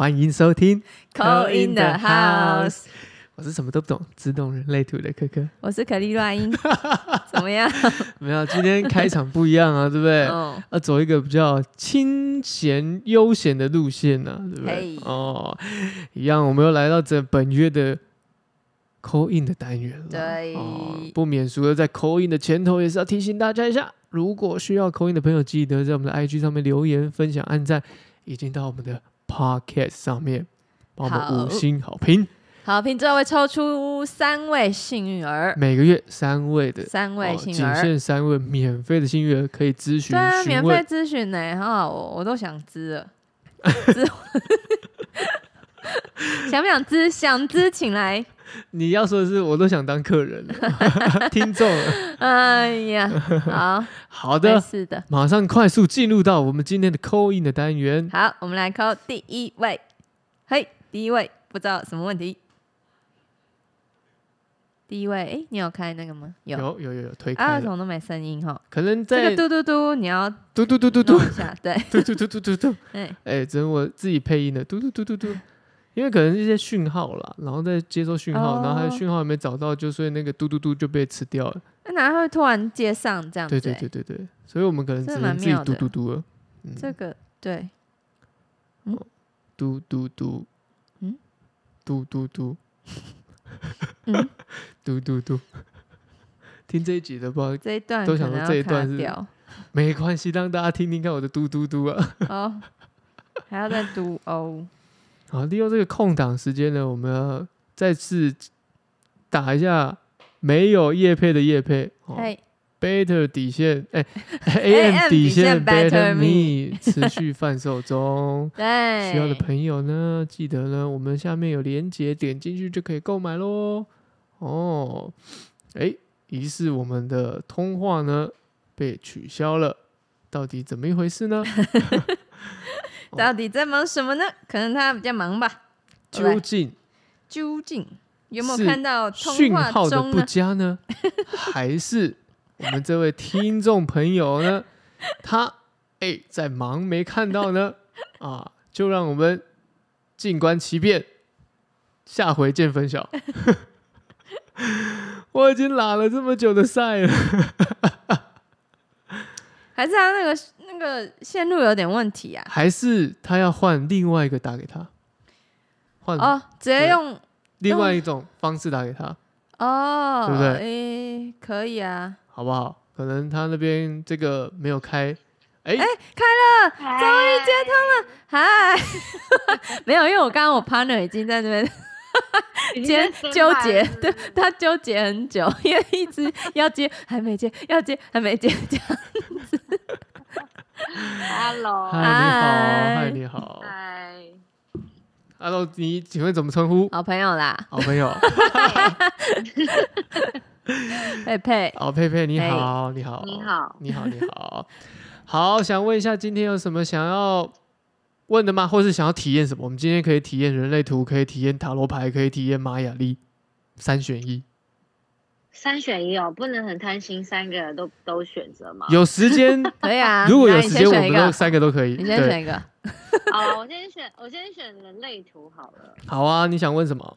欢迎收听 Call in the house，我是什么都不懂，只懂人类图的科科。我是可丽乱音，怎么样？没有，今天开场不一样啊，对不对？哦，要走一个比较清闲悠闲的路线呢、对不对嘿？哦，一样，我们又来到这本月的 call in 的单元了。对哦，不免俗的在 call in 的前头也是要提醒大家一下，如果需要 call in 的朋友，记得在我们的 IG 上面留言、分享、按赞，已经到我们的 Podcast 上面帮我们五星好评。好，评之后会抽出三位幸运儿，每个月三位的。三位幸运儿，限三位免费的幸运儿可以咨询对啊，免费，咨询呢，很好，我我都想知了，知 想不想知？想知请来。你要说的是，我都想当客人了，听众。哎呀，好，好的，是的。马上快速进入到我们今天的 call in 的单元。好，我们来扣第一位。嘿，第一位不知道什么问题？第一位，哎，你有开那个吗？有。有有有有推啊，开了，为什么都没声音哈？可能这在个嘟嘟嘟，你要嘟嘟嘟嘟嘟弄一下，对，嘟嘟嘟嘟嘟嘟，哎，哎，只能我自己配音的嘟嘟嘟嘟嘟，因为可能是一些讯号啦，然后再接收讯号，然后它的哦讯号还没找到，就所以那个嘟嘟嘟就被吃掉了。那哪会突然接上这样子？对对对对对，所以我们可能只这能自己嘟的嘟嘟了。嗯，这个对，嘟嘟嘟，嗯，嘟嘟嘟，嗯，嘟嘟嘟。听这一集的不知道这一段都想说这一段是没关系，让大家听听看我的嘟嘟嘟啊。哦，还要再嘟哦。好，利用这个空档时间呢，我们要再次打一下没有叶配的叶配。哦嘿，Better 底线，哎，AM 底线 Better Me 持续贩售中。对，需要的朋友呢，记得呢，我们下面有链接，点进去就可以购买喽。哦，哎，疑似我们的通话呢被取消了，到底怎么一回事呢？到底在忙什么呢？可能他比较忙吧。究竟究竟有没有看到通讯号的不？佳呢，还是我们这位听众朋友呢，他哎在忙没看到呢？啊，就让我们静观其变，下回见分晓。我已经拉了这么久的赛了，还是他那个那个线路有点问题啊？还是他要换另外一个打给他，换哦，直接用另外一种方式打给他，哦，对不对？诶，可以啊，好不好？可能他那边这个没有开，哎、开了终于接通了，嗨，没有，因为我刚刚我 partner 已经在那边接纠结，对他纠结很久，因为一直要接还没接，要接还没接，这样 Hello，嗨，你好，嗨嗨，你好。嗨，，Hello，你请问怎么称呼？好朋友啦，好朋友，佩佩，哦佩佩，你好，你好，你好，你好，你好，好，想问一下，今天有什么想要问的吗？或是想要体验什么？我们今天可以体验人类图，可以体验塔罗牌，可以体验玛雅历，三选一。三选一哦，不能很贪心，三个都都选择吗？有时间，可以啊，如果有时间，我们都，三个都可以。你先对，选一个，好，我先选，我先选人类图好了。好啊，你想问什么？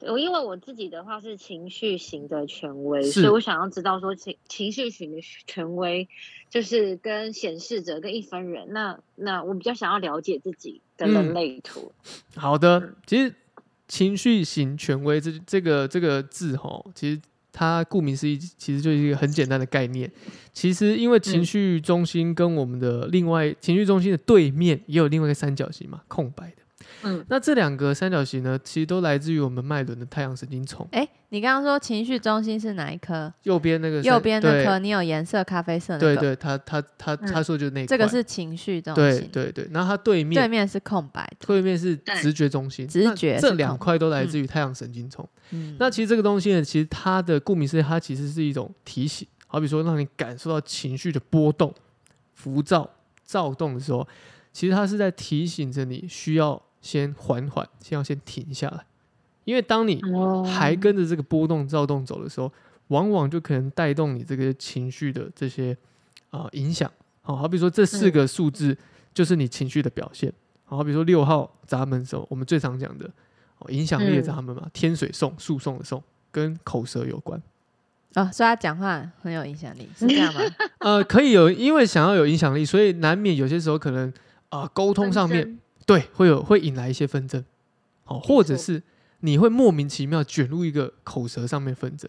我因为我自己的话是情绪型的权威，所以我想要知道说情情绪型的权威就是跟显示者跟一分人，那那我比较想要了解自己的嗯人类图。好的，其实情绪型权威这这个这个字吼，其实它顾名思义，其实就是一个很简单的概念。其实因为情绪中心跟我们的另外情绪中心的对面也有另外一个三角形嘛，空白的。嗯，那这两个三角形呢，其实都来自于我们脉轮的太阳神经丛。哎，你刚刚说情绪中心是哪一颗？右边那个右边那颗，你有颜色咖啡色那个，对对，他他他嗯。他说就是那一块这个是情绪中对心，对对，然后它对面对面是空白的，对面是直觉中心，直觉这两块都来自于太阳神经丛。嗯，那其实这个东西呢，其实它的顾名思义，它其实是一种提醒，好比说让你感受到情绪的波动、浮躁、躁动的时候，其实它是在提醒着你需要先缓缓，先要先停下来，因为当你哦还跟着这个波动、躁动走的时候，往往就可能带动你这个情绪的这些啊、影响。好、好比说这四个数字就是你情绪的表现。好好比如说六号闸门的时候，我们最常讲的哦，影响力的嗯闸门嘛，天水送诉讼的送，跟口舌有关。哦，所以他讲话很有影响力，是这样吗？呃，可以有，因为想要有影响力，所以难免有些时候可能啊、呃沟通上面对会有会引来一些纷争，哦，或者是你会莫名其妙卷入一个口舌上面纷争，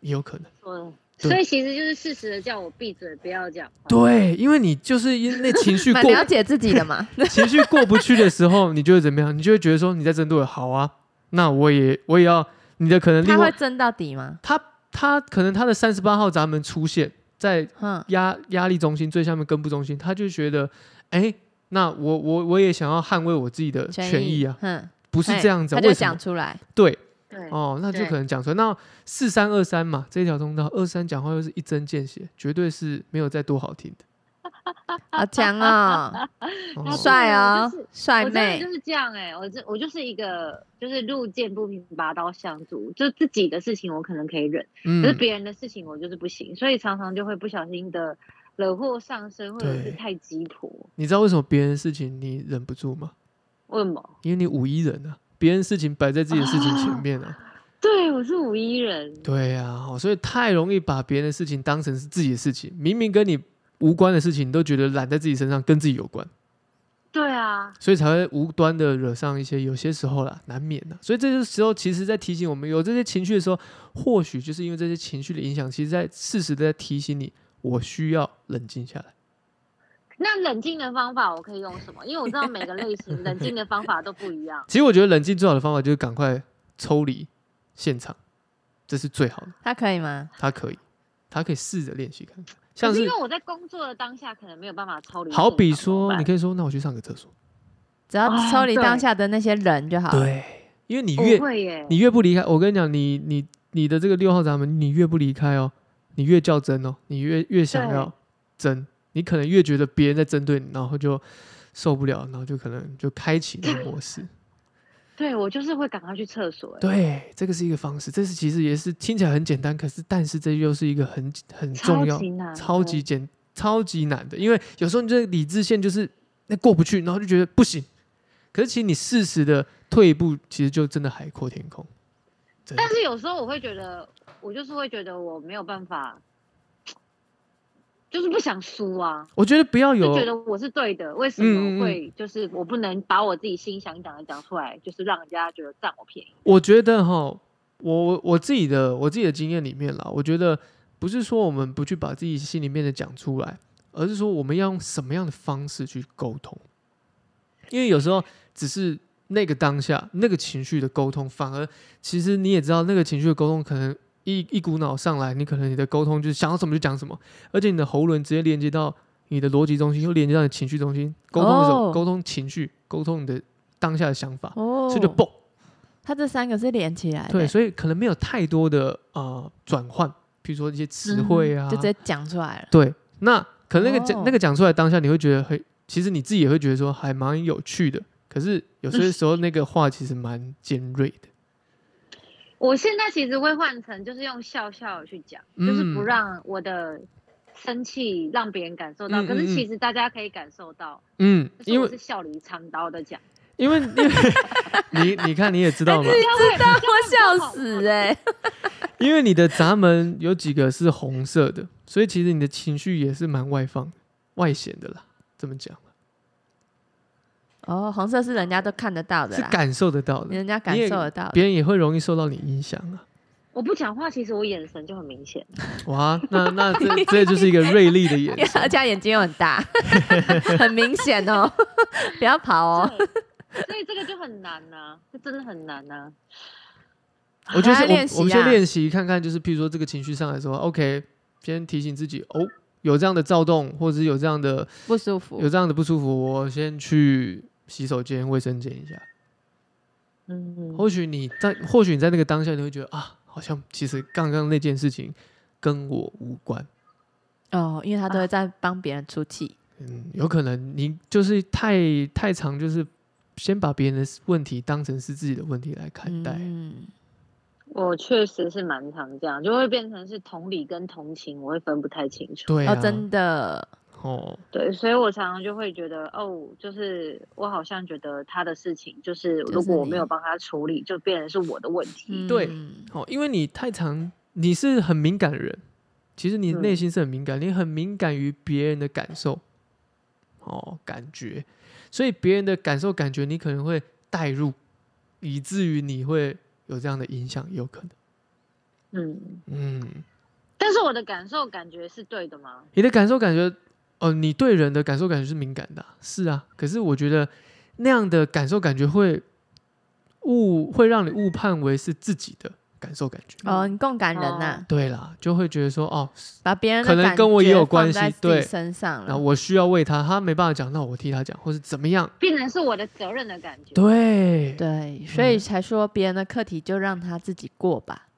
也有可能。所以其实就是适时的叫我闭嘴，不要讲话。对，因为你就是因那情绪蛮过了解自己的嘛。情绪过不去的时候，你就会怎么样？你就会觉得说你在针对我，好啊，那我也我也要你的可能他会争到底吗？他他可能他的三十八号闸门出现在哼，压压力中心最下面根部中心，他就觉得，哎，那我我我也想要捍卫我自己的权益啊，哼，不是这样子、啊，他就？讲出来。对对，哦，那就可能讲出来。那四三二三嘛，这条通道二三讲话又是一针见血，绝对是没有再多好听的。好强啊，哦帅哦就是，帅妹就。是这样哎、我这我就是一个就是路见不平拔刀相助，就自己的事情我可能可以忍，可是嗯，别人的事情我就是不行，所以常常就会不小心的惹祸上身，或者对是太急迫。你知道为什么别人的事情你忍不住吗？为什么？因为你五一人啊，别人事情摆在自己的事情前面啊。对，我是五一人。对呀、哦所以太容易把别人的事情当成是自己的事情，明明跟你无关的事情，你都觉得揽在自己身上，跟自己有关，对啊，所以才会无端的惹上一些有些时候啦，难免的。所以这些时候，其实在提醒我们，有这些情绪的时候，或许就是因为这些情绪的影响，其实在适时的在提醒你，我需要冷静下来。那冷静的方法我可以用什么？因为我知道每个类型冷静的方法都不一样。其实我觉得冷静最好的方法就是赶快抽离现场，这是最好的。他可以吗？他可以，他可以试着练习看看，像是可是因为我在工作的当下，可能没有办法抽离。好比说，你可以说，那我去上个厕所。只要哦抽离当下的那些人就好了。对，因为你越，你越不离开，我跟你讲，你你你的这个六号闸门，你越不离开哦，你越较真哦，你越越想要争，你可能越觉得别人在针对你，然后就受不了，然后就可能就开启那个模式。对我就是会赶快去厕所。哎，对，这个是一个方式，这是其实也是听起来很简单，可是但是这又是一个很很重要超、级，简、超级难的，因为有时候你这个理智线就是那过不去，然后就觉得不行。可是其实你适时的退一步，其实就真的海阔天空。但是有时候我会觉得，我就是会觉得我没有办法，就是不想输啊，我觉得不要就有觉得我是对的，为什么会就是我不能把我自己心想讲的讲出来，就是让人家觉得占我便宜？我觉得哈，我我自己的我自己的经验里面啦，我觉得不是说我们不去把自己心里面的讲出来，而是说我们要用什么样的方式去沟通。因为有时候只是那个当下那个情绪的沟通，反而其实你也知道，那个情绪的沟通可能一一股脑上来，你可能你的沟通就是想到什么就讲什么，而且你的喉轮直接连接到你的逻辑中心，又连接到你情绪中心，沟通的时候哦沟通情绪，沟通你的当下的想法，哦所以就嘣。它这三个是连起来的，对，所以可能没有太多的呃转换，比如说一些词汇啊，就直接讲出来了。对，那可能那个讲、哦那个讲出来当下，你会觉得很，其实你自己也会觉得说还蛮有趣的，可是有些时候那个话其实蛮尖锐的，我现在其实会换成就是用笑笑去讲，就是不嗯。让我的生气让别人感受到，嗯可是其实大家可以感受到，嗯，因为我是笑里藏刀的讲。因为 因为你你看你也知道嘛，知道我笑死哎、因为你的闸门有几个是红色的，所以其实你的情绪也是蛮外放、外显的啦，这么讲哦，红色是人家都看得到的啦，是感受得到的，人家感你也受得到的。别人也会容易受到你影响啊。我不讲话，其实我眼神就很明显。哇，那那这这就是一个锐利的眼神而。且他眼睛又很大，很明显哦，不要跑哦。对所以这个就很难呐、这真的很难呐、我觉得是还要练习我我们先啊练习看看，就是譬如说这个情绪上来说，OK，先提醒自己哦，有这样的躁动，或者是有这样的不舒服有。这样的不舒服，我先去洗手间、卫生间一下。嗯，或许你在，或许你在那个当下，你会觉得啊，好像其实刚刚那件事情跟我无关。哦，因为他都会在帮别人出气。嗯，有可能你就是太太常，就是先把别人的问题当成是自己的问题来看待。嗯，我确实是蛮常这样，就会变成是同理跟同情，我会分不太清楚。对啊，哦，真的，哦，对，所以我常常就会觉得，哦，就是我好像觉得他的事情，就是如果我没有帮他处理，就变成是我的问题。对嗯哦，因为你太常，你是很敏感的人，其实你嗯内心是很敏感，你很敏感于别人的感受，哦，感觉，所以别人的感受、感觉，你可能会带入，以至于你会有这样的影响，有可能。嗯，嗯，但是我的感受感觉是对的吗？你的感受、感觉，哦，你对人的感受、感觉是敏感的啊、是啊。可是我觉得那样的感受、感觉会误，会让你误判为是自己的感受、感觉。哦，你共感人呐、对啦，就会觉得说，哦，把别人的可能跟我也有关系对身上了。然后我需要为他，他没办法讲，那我替他讲，或是怎么样？变成是我的责任的感觉。对，对，所以才说别人的课题就让他自己过吧。嗯，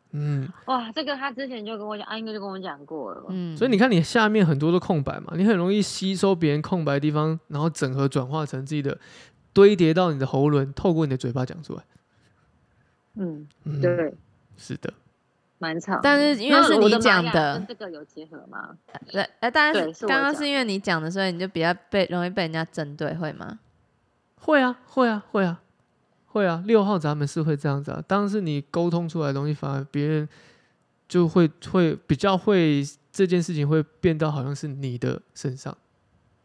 哇，这个他之前就跟我讲，阿英哥就跟我讲过了。嗯，所以你看，你下面很多都空白嘛，你很容易吸收别人空白的地方，然后整合转化成自己的，堆叠到你的喉轮，透过你的嘴巴讲出来。嗯，嗯，对，是的，蛮长。但是因为是你讲的跟这个有结合吗？对，呃，当然是刚刚是因为你讲的，所以你就比较被容易被人家针对，会吗？会啊，会啊，会啊，会啊。六号闸门是会这样子啊，当是你沟通出来的东西，反而别人就会会比较会这件事情会变到好像是你的身上，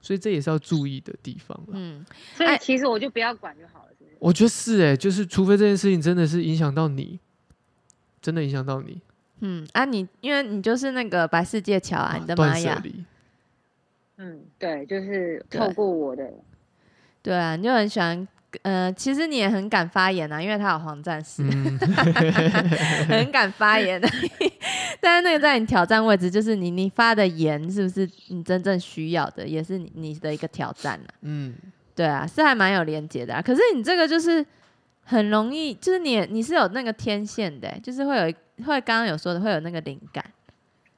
所以这也是要注意的地方了。嗯，所哎以其实我就不要管就好了，是不是？我觉得是哎、就是除非这件事情真的是影响到你，真的影响到你，嗯啊你，因为你就是那个白世界桥啊，你的断玛雅，嗯，对，就是透过我的，对啊，你就很喜欢，呃，其实你也很敢发言啊，因为他有黄战士，嗯，很敢发言的。但是那个在你挑战位置，就是你你发的言是不是你真正需要的，也是你你的一个挑战啊。嗯，对啊，是还蛮有连接的啊。可是你这个就是很容易，就是你你是有那个天线的欸、就是会有一会刚刚有说的会有那个灵感。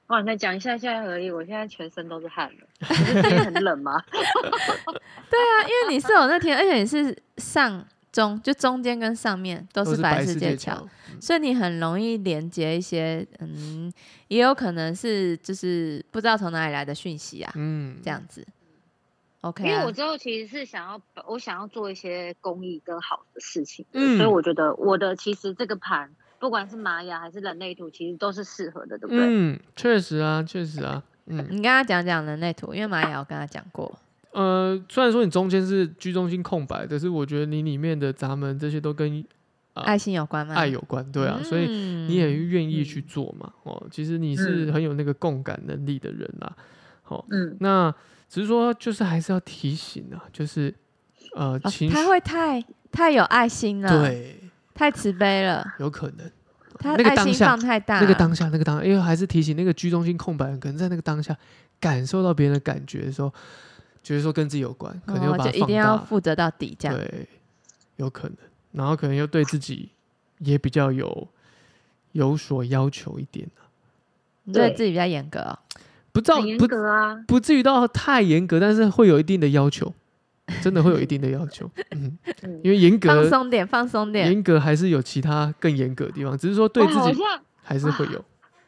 哇，你再讲一下下而已，我现在全身都是汗了，不是今天很冷吗？对啊，因为你是有那天，而且你是上中，就中间跟上面都是白世世界桥，桥，所以你很容易连接一些，嗯，也有可能是就是不知道从哪里来的讯息啊，嗯，这样子。OK，、啊、因为我之后其实是想要，我想要做一些公益跟好的事情，嗯所以我觉得我的其实这个盘，不管是玛雅还是人类图，其实都是适合的，对不对？嗯，确实啊，确实啊，嗯，你跟他讲讲人类图，因为玛雅我跟他讲过，呃，虽然说你中间是居中心空白，但是我觉得你里面的闸门这些都跟啊爱心有关吗？爱有关，对啊，所以嗯你也愿意去做嘛，哦，其实你是很有那个共感能力的人啦，好、嗯，那只是说就是还是要提醒啊，就是呃哦情绪、他会太太有爱心了，，对，太慈悲了，有可能。他那个当下放太大，那个当下那个当下，因为还是提醒那个居中心空白人，可能在那个当下感受到别人的感觉的时候，觉得说跟自己有关，可能又哦把它放就一定要，负责到底，这样。对，有可能，然后可能又对自己也比较有有所要求一点啊。对你对自己比较严格哦。不知道严不格啊。不至于到太严格，但是会有一定的要求，真的会有一定的要求，嗯，嗯因为严格放格松点，放松点。严格还是有其他更严格的地方，只是说对自己还是会有，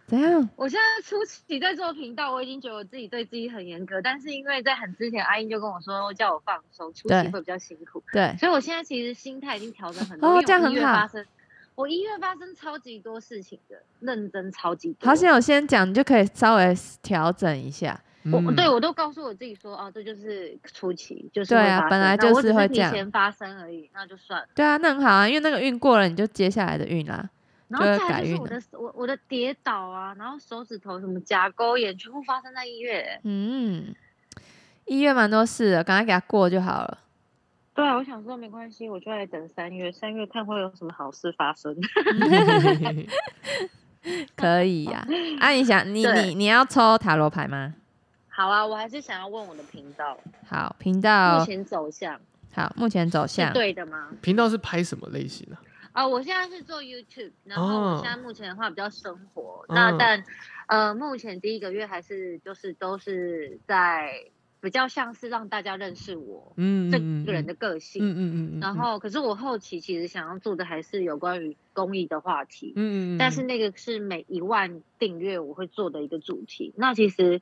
怎样？我现在初期在做频道，我已经觉得我自己对自己很严格，但是因为在很之前，阿英就跟我说叫我放松，初对期会比较辛苦，对，所以我现在其实心态已经调整很多。哦这样很好我一月发生超级多事情的，认真超级多。好险我先讲，你就可以稍微调整一下。我嗯对我都告诉我自己说，哦，这就是初期，就是对啊本来就是会这样前发生而已，那就算了。对啊，那很好啊，因为那个运过了，你就接下来的运啦。然后再来就是我的我我的跌倒啊，然后手指头什么甲沟炎，全部发生在一月。嗯，一月蛮多事的，赶快给他过就好了。对啊，我想说没关系，我就来等三月，三月看会有什么好事发生。可以呀、啊。你想，你你你要抽塔罗牌吗？好啊，我还是想要问我的频道好，频道目道前走向好，目前走是向对的吗？频道是拍什么类型啊？啊、我现在是做 YouTube，然后现在目前的话比较生活，嗯那但呃，目前第一个月还是就是都是在比较像是让大家认识我、嗯，这嗯个人的，个性。嗯嗯嗯嗯，然后，可是我后期其实想要做的还是有关于公益的话题，嗯嗯，但是那个是每一万订阅我会做的一个主题。那其实，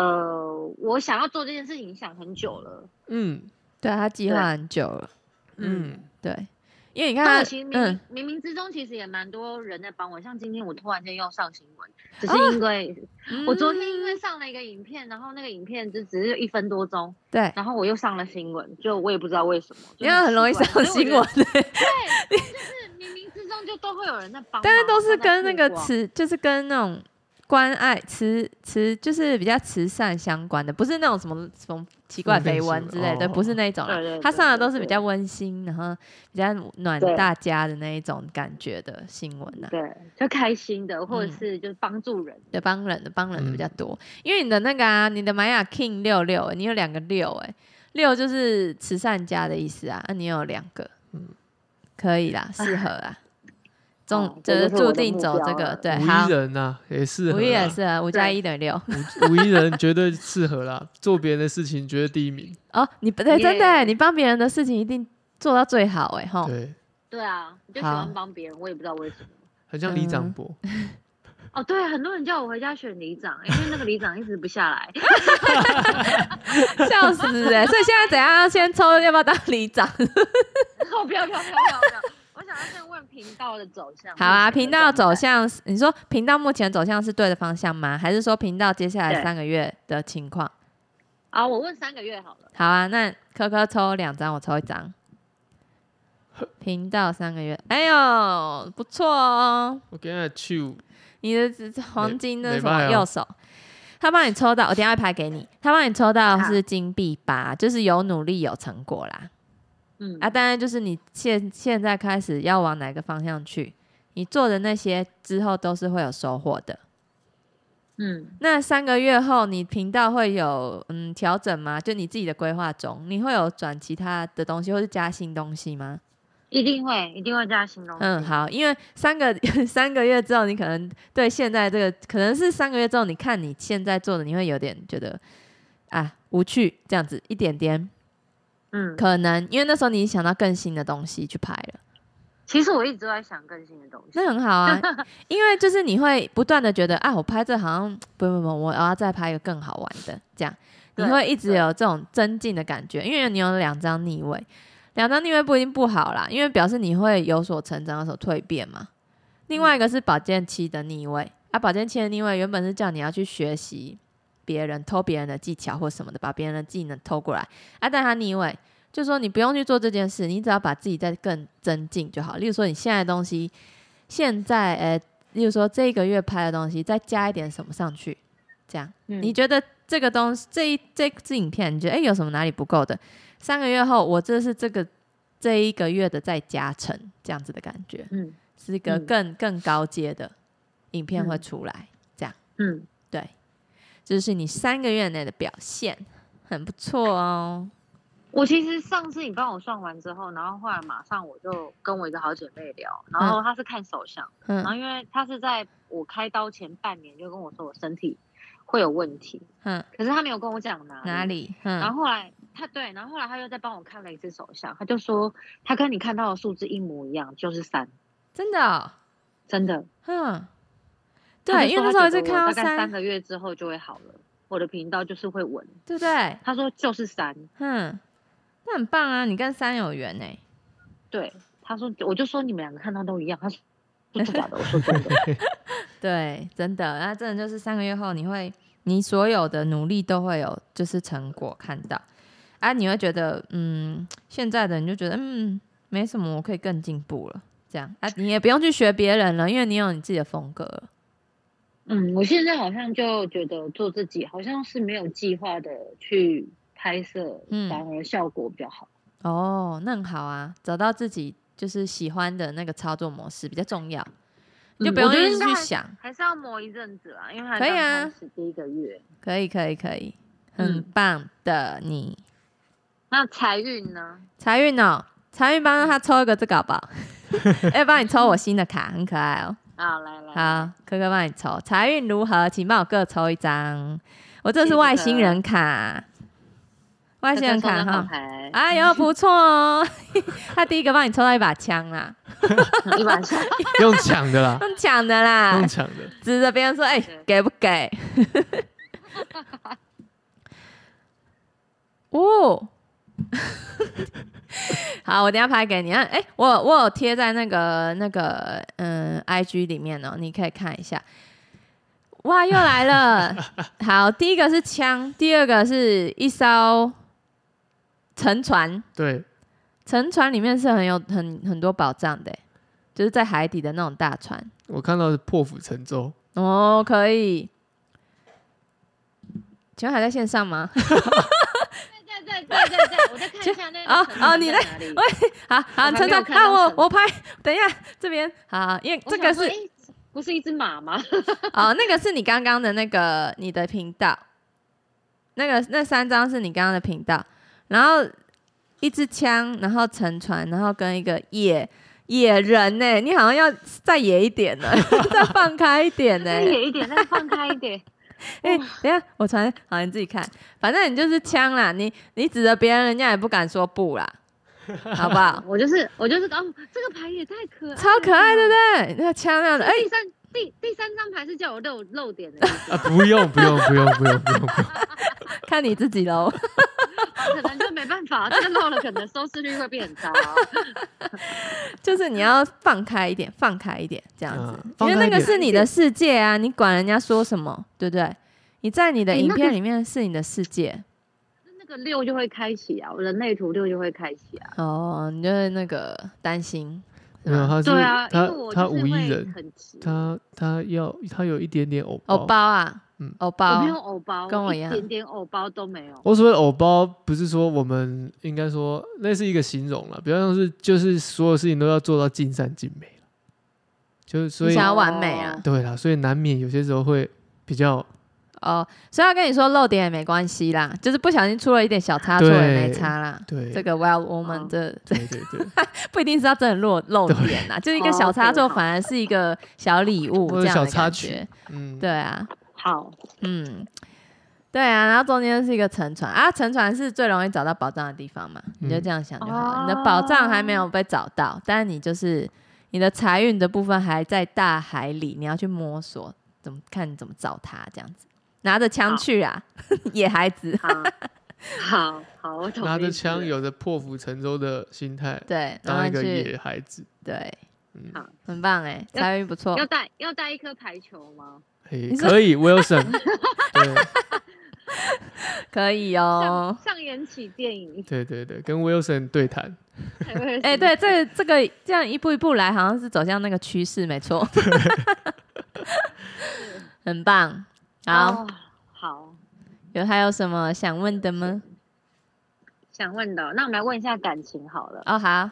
呃，我想要做这件事情想很久了，嗯对啊他计划很久了，嗯，对，因为你看他其实冥嗯。冥冥冥之中其实也蛮多人在帮我，像今天我突然间又上新闻，只哦是因为、我昨天因为嗯上了一个影片，然后那个影片就只是一分多钟，对，然后我又上了新闻，就我也不知道为什么，因为很容易上新闻，，对，就是 冥冥之中就都会有人在帮忙，但是都是跟那个词，就是跟那种关爱慈慈，就是比较慈善相关的，不是那种什么什么奇怪绯闻闻之类的，哦不是那一种啦。他上的都是比较温馨，然后比较暖大家的那一种感觉的新闻呐。对，就开心的，或者嗯是就是帮助人，对，帮人的帮人的比较嗯多，因为你的那个啊，你的玛雅 King 六六，欸你有两个六哎，六就是慈善家的意思啊，那、你有两个，嗯。可以啦，适合啊，中哦就是注定走这个，对，五一，人呐也是，五一也是啊，五加一等于六。五五一人绝对适合啦，做别人的事情绝对第一名。哦，你不对，真的你帮别人的事情一定做到最好哎，吼。对，对啊，我就喜好欢帮别人，我也不知道为什么。很像李长嗯博。哦，对，很多人叫我回家选里长，因为那个里长一直不下来。笑死哎！所以现在怎样？要先抽要不要当里长？哦，不要不要不要不要不要！问频道的走向。好啊，频道走。向是，你说频道目前走向是对的方向吗？还是说频道接下来三个月的情况？啊，我问三个月好了。好啊，那科科抽两张，我抽一张。频道三个月，哎呦，不错哦！我给他去，你的黄金的什么右手，他帮你抽到，我等下会拍给你。他帮你抽到是金币八，就是有努力有成果啦。嗯啊，当然就是你现现在开始要往哪个方向去，你做的那些之后都是会有收获的。嗯，那三个月后，你频道会有嗯调整吗？就你自己的规划中，你会有转其他的东西，或是加新东西吗？一定会一定会加新东西。嗯，好，因为三个 三个月之后，你可能对现在这个可能是三个月之后，你看你现在做的，你会有点觉得啊无趣，这样子一点点，嗯，可能因为那时候你想到更新的东西去拍了。其实我一直都在想更新的东西。那很好啊，因为就是你会不断的觉得啊，我拍这好像不不不，我要再拍一个更好玩的，这样你会一直有这种增进的感觉，因为你有两张逆位，两张逆位不一定不好啦，因为表示你会有所成长、有所蜕变嘛。另外一个是宝剑七的逆位，啊，宝剑七的逆位原本是叫你要去学习别人偷别人的技巧或什么的，把别人的技能偷过来，啊，但他逆位。就说你不用去做这件事，你只要把自己再更增进就好。例如说你现在的东西，现在呃，例如说这一个月拍的东西，再加一点什么上去，这样、嗯你觉得这个东西这一这支影片，你觉得哎有什么哪里不够的？三个月后，我这是这个这一个月的再加成，这样子的感觉，嗯是一个嗯更、更高阶的影片会嗯出来。嗯，对，这就是你三个月内的表现，很不错哦。我其实上次你帮我算完之后，然后后来马上我就跟我一个好姐妹聊，然后她是看手相，嗯然后嗯因为她是在我开刀前半年就跟我说我身体会有问题，嗯，可是她没有跟我讲哪哪。里？嗯然后后来她对，然后后来她又再帮我看了一次手相，她就说她跟你看到的数字一模一样，就是三，真的、哦，真的。嗯，对，因为那时候一直说她觉得看到大概三三，个月之后就会好了，我的频道就是会稳。对不对？他说就是三，嗯，那很棒啊，你跟三有缘呢。对，他说我就说你们两个看到都一样，他说 真的假的？我说真的。对，真的，那真的就是三个月后，你会，你所有的努力都会有就是成果看到，啊，你会觉得，嗯，现在的你就觉得，嗯，没什么，我可以更进步了，这样啊，你也不用去学别人了，因为你有你自己的风格了。嗯，我现在好像就觉得做自己好像是没有计划的去拍摄，嗯反而效果比较好。哦，那很好啊，找到自己就是喜欢的那个操作模式比较重要，你就不用去想。还是要磨一阵子啦，因为还可以啊第一个月。可以，可以，可以，很嗯棒的你。那财运呢？财运哦，财运帮他抽一个这个好不好？要帮你抽我新的卡，很可爱哦。啊，来来，好，科科帮你抽，财运如何？请帮我各抽一张。我这是外星人卡，外星人卡卡哈。牌，哎呦，不错哦！他第一个帮你抽到一把枪啦，一把枪。用抢的啦，用抢的啦用，抢的。指着别人说：“哎、对给不给？”哦。好，我等一下拍给你。啊，哎、我我有贴在那个那个嗯 IG 里面哦，你可以看一下。哇，又来了！好，第一个是枪，第二个是一艘沉船。对，沉船里面是很有很很多宝藏的欸，就是在海底的那种大船。我看到是破釜沉舟，哦，可以。请问还在线上吗？对对对我再看一下那个哦哦你在喂？好好，还没有陈长啊，看到成我我拍，等一下这边好，因为这个是不是一只马吗？哦，那个是你刚刚的那个你的频道，那个那三张是你刚刚的频道，然后一支枪，然后沉船，然后跟一个野野人呢，你好像要再野一点呢，再放开一点呢。再野一点，再放开一点。哎、等下我传，好你自己看，反正你就是枪啦，你你指着别人，人家也不敢说不啦，好不好？我就是我就是哦，这个牌也太可爱，超可爱，对不对？那个枪那样的，哎、第三第第三张牌是叫我露露点的啊，不用不用不用不用不用不用，看你自己喽。可能就没办法，这个露了可能收视率会变很差哦。就是你要放开一点，放开一点，这样子，嗯因为那个是你的世界啊，你管人家说什么，对不对？你在你的影片里面是你的世界那个六就会开启啊，人类图六就会开启啊。哦，你就是那个担心，是没有，他是对啊，他他就是会无一人，他他要他有一点点偶包，偶包啊，嗯。偶包？我没有偶包，跟我一样。一点点偶包都没有。我所谓的偶包，不是说我们应该说那是一个形容了，比方说是就是所有事情都要做到尽善尽美了，就是所以想要完美啊？哦。对啦，所以难免有些时候会比较哦，所以要跟你说漏点也没关系啦，就是不小心出了一点小差错也没差啦。对这个 well Woman 哦这对对对，不一定是要真的漏漏点啦，就是一个小差错，反而是一个小礼物这样的小。嗯，对啊，好，嗯，对啊，然后中间是一个沉船啊，沉船是最容易找到宝藏的地方嘛，你就嗯这样想就好了。你的宝藏还没有被找到，但是你就是你的财运的部分还在大海里，你要去摸索，怎么看你怎么找它这样子。拿着枪去啊，野孩子。好，好，好，我懂。拿着枪，有着破釜沉舟的心态，对，然当一个野孩子，对，嗯好，很棒哎，要财运不错要。带要带一颗排球吗？可以，Wilson，对 可以哦上。演起电影，对对对，跟 Wilson 对谈，哎、哎对，这个这个这样一步一步来，好像是走向那个趋势，没错。很棒。好，哦好，有还有什么想问的吗？想问的，那我们来问一下感情好了。哦，好，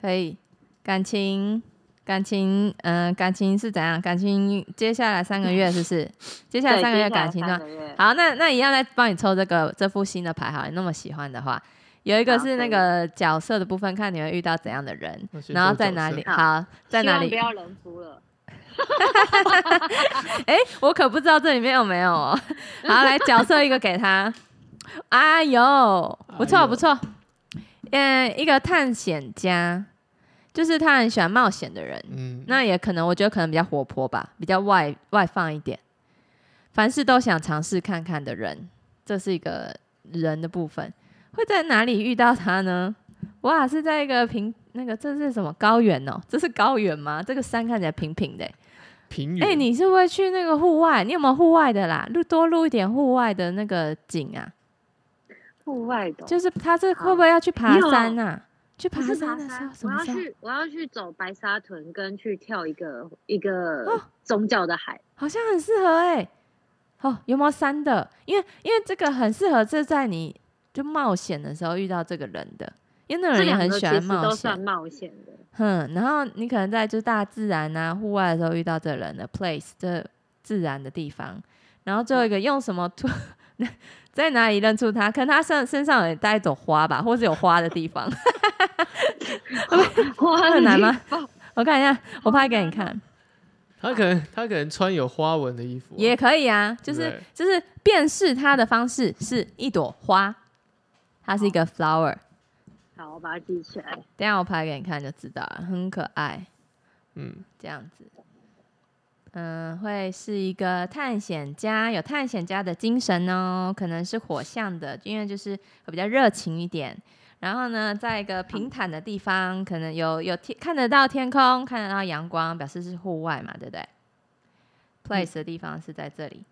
可以。感情，感情，嗯、感情是怎样？感情接下来三个月是不是？接下来三个月感情呢？好，那那一样来帮你抽这个这副新的牌，好，你那么喜欢的话，有一个是那个角色的部分，看你会遇到怎样的人然后在哪里？好好，在哪里不？要人夫了。哎、我可不知道这里面有没有哦。好，来角色一个给他。哎呦，不错不错。嗯，一个探险家，就是他很喜欢冒险的人。嗯，那也可能，我觉得可能比较活泼吧，比较外外放一点，凡事都想尝试看看的人，这是一个人的部分。会在哪里遇到他呢？哇，是在一个平那个这是什么高原哦？这是高原吗？这个山看起来平平的欸。哎、平原，你是不会去那个户外？你有没有户外的啦？录多录一点户外的那个景啊，户外的哦，就是他这会不会要去爬有山啊？去爬山？我要去，我要去走白沙屯，跟去跳一个一个哦宗教的海。好像很适合哎、哦，有没有山的？因为因为这个很适合是在你就冒险的时候遇到这个人的，因为那个人也很喜欢冒险都算。冒险的。哼，然后你可能在就大自然啊、户外的时候遇到这人的 place 这自然的地方，然后最后一个用什么图 在哪里认出他？可能他身身上有带一朵花吧，或是有花的地方。花很难吗？我看一下，我拍给你看，他可能他可能穿有花纹的衣服啊，也可以啊。就是就是辨识他的方式是一朵花，它是一个 flower。好，我把它记起来。等下我拍给你看就知道了，很可爱，嗯，这样子。嗯，会是一个探险家，有探险家的精神哦，可能是火象的，因为就是会比较热情一点。然后呢，在一个平坦的地方，可能有有天看得到天空，看得到阳光，表示是户外嘛，对不对？Place 的地方是在这里。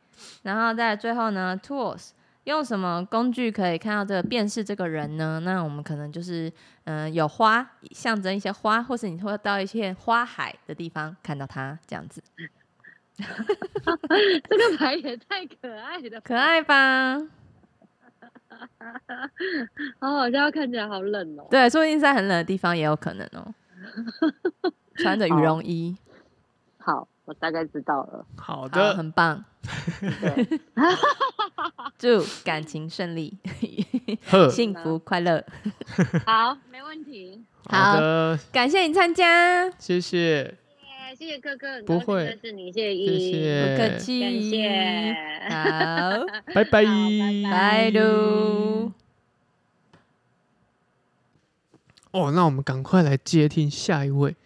然后在最后呢，Tools 用什么工具可以看到这个辨识这个人呢？那我们可能就是嗯，有花象征一些花，或是你会到一些花海的地方看到它这样子。这个牌也太可爱了，可爱吧？好好笑，看起来好冷哦。对，说不定在很冷的地方也有可能哦。穿着羽绒衣，好，我大概知道了。好，好的，很棒。对，祝感情顺利，幸福快乐。好，没问题。好的，感谢你参加，谢谢，耶谢谢哥哥，不会认识你，谢谢谢依依，谢，不客气。感谢。好，拜拜，拜拜喽。哦，那我们赶快来接听下一位。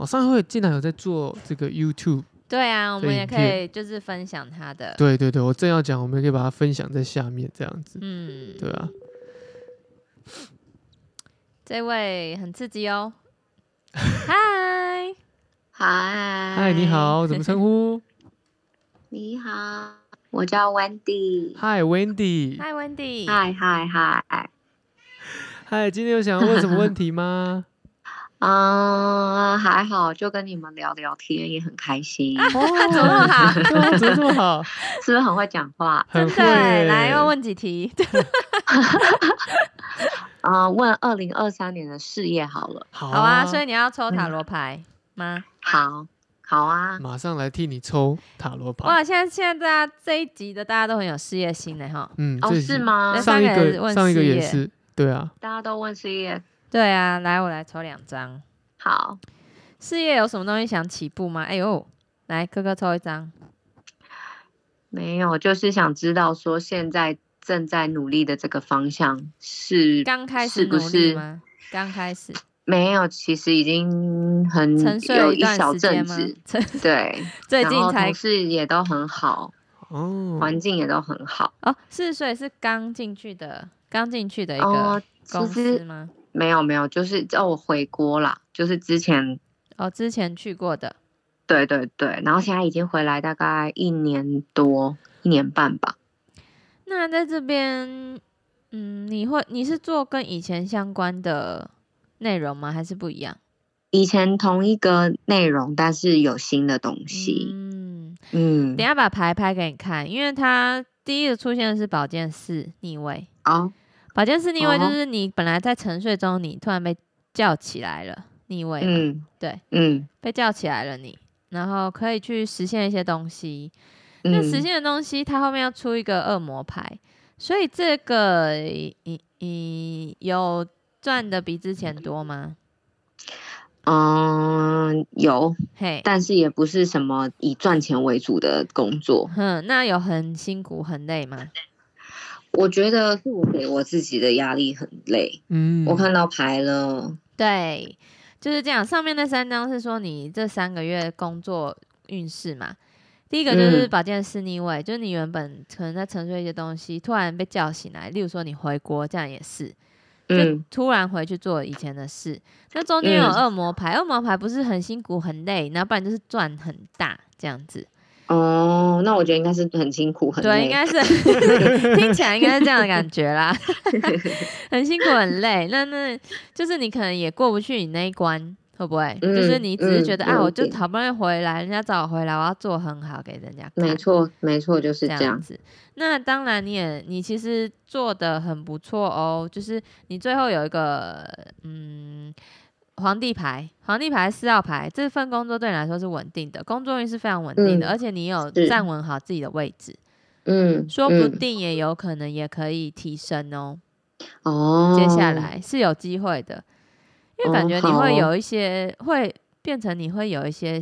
哦，上一位竟然有在做这个 YouTube，对啊，我们也可以就是分享他的，对对对，我正要讲，我们也可以把它分享在下面这样子，嗯，对啊。这位很刺激哦。嗨，嗨，嗨，你，好，怎么称呼？你好，我叫 Wendy。嗨，Wendy，嗨，Wendy，嗨嗨嗨，嗨，今天有想要问什么问题吗？嗯，还好，就跟你们聊聊天，也很开心，哦，怎么好？对啊，怎么这么好？是不是很会讲话？对，来要问几题。啊、问二零二三年的事业好了。好好啊，所以你要抽塔罗牌吗？好，好啊。马上来替你抽塔罗牌。哇，现在现在大家这一集的大家都很有事业心的哈。嗯，哦，是吗？上一三个上一个事业也是，对啊，大家都问事业。对啊，来我来抽两张。好，事业有什么东西想起步吗？哎呦，来哥哥抽一张。没有，就是想知道说现在正在努力的这个方向是刚开始努是不是力吗？刚开始没有，其实已经很沉睡有一段小时间吗阵子，？对，最近才然后同事也都很好，哦，环境也都很好。哦，四岁是刚进去的，刚进去的一哦个，公司吗？没有没有，就是叫我回国啦，就是之前哦，之前去过的。对对对，然后现在已经回来大概一年多一年半吧。那在这边，嗯，你会你是做跟以前相关的内容吗？还是不一样？以前同一个内容，但是有新的东西。嗯，嗯，等下把牌拍给你看，因为它第一个出现的是宝剑四逆位。哦，宝剑四逆位就哦是你本来在沉睡中，你突然被叫起来了，逆位嘛，嗯，对，嗯被叫起来了你，然后可以去实现一些东西。那嗯，实现的东西，它后面要出一个恶魔牌，所以这个你你有赚的比之前多吗？嗯有，嘿，但是也不是什么以赚钱为主的工作。嗯，那有很辛苦很累吗？我觉得是我给我自己的压力很累。嗯，我看到牌了，对，就是这样。上面那三张是说你这三个月工作运势嘛。第一个就是嗯宝剑四逆位，就是你原本可能在沉睡一些东西，突然被叫醒来，例如说你回国，这样也是，就嗯突然回去做以前的事。那中间有嗯恶魔牌，恶魔牌不是很辛苦很累，然后不然就是赚很大这样子。哦，那我觉得应该是很辛苦，很对，应该是 听起来应该是这样的感觉啦，很辛苦很累。那那就是你可能也过不去你那一关，会不会？就是嗯你只是觉得、啊，我就好不容易回来，人家找我回来，我要做很好给人家看。没错，没错，就是这样。这样子。那当然，你也你其实做的很不错哦，就是你最后有一个嗯皇帝牌，皇帝牌四号牌，这份工作对你来说是稳定的，工作运是非常稳定的，嗯而且你有站稳好自己的位置，嗯，说不嗯。定也有可能也可以提升哦。哦，接下来是有机会的，因为感哦觉你会有一些、会变成你会有一些，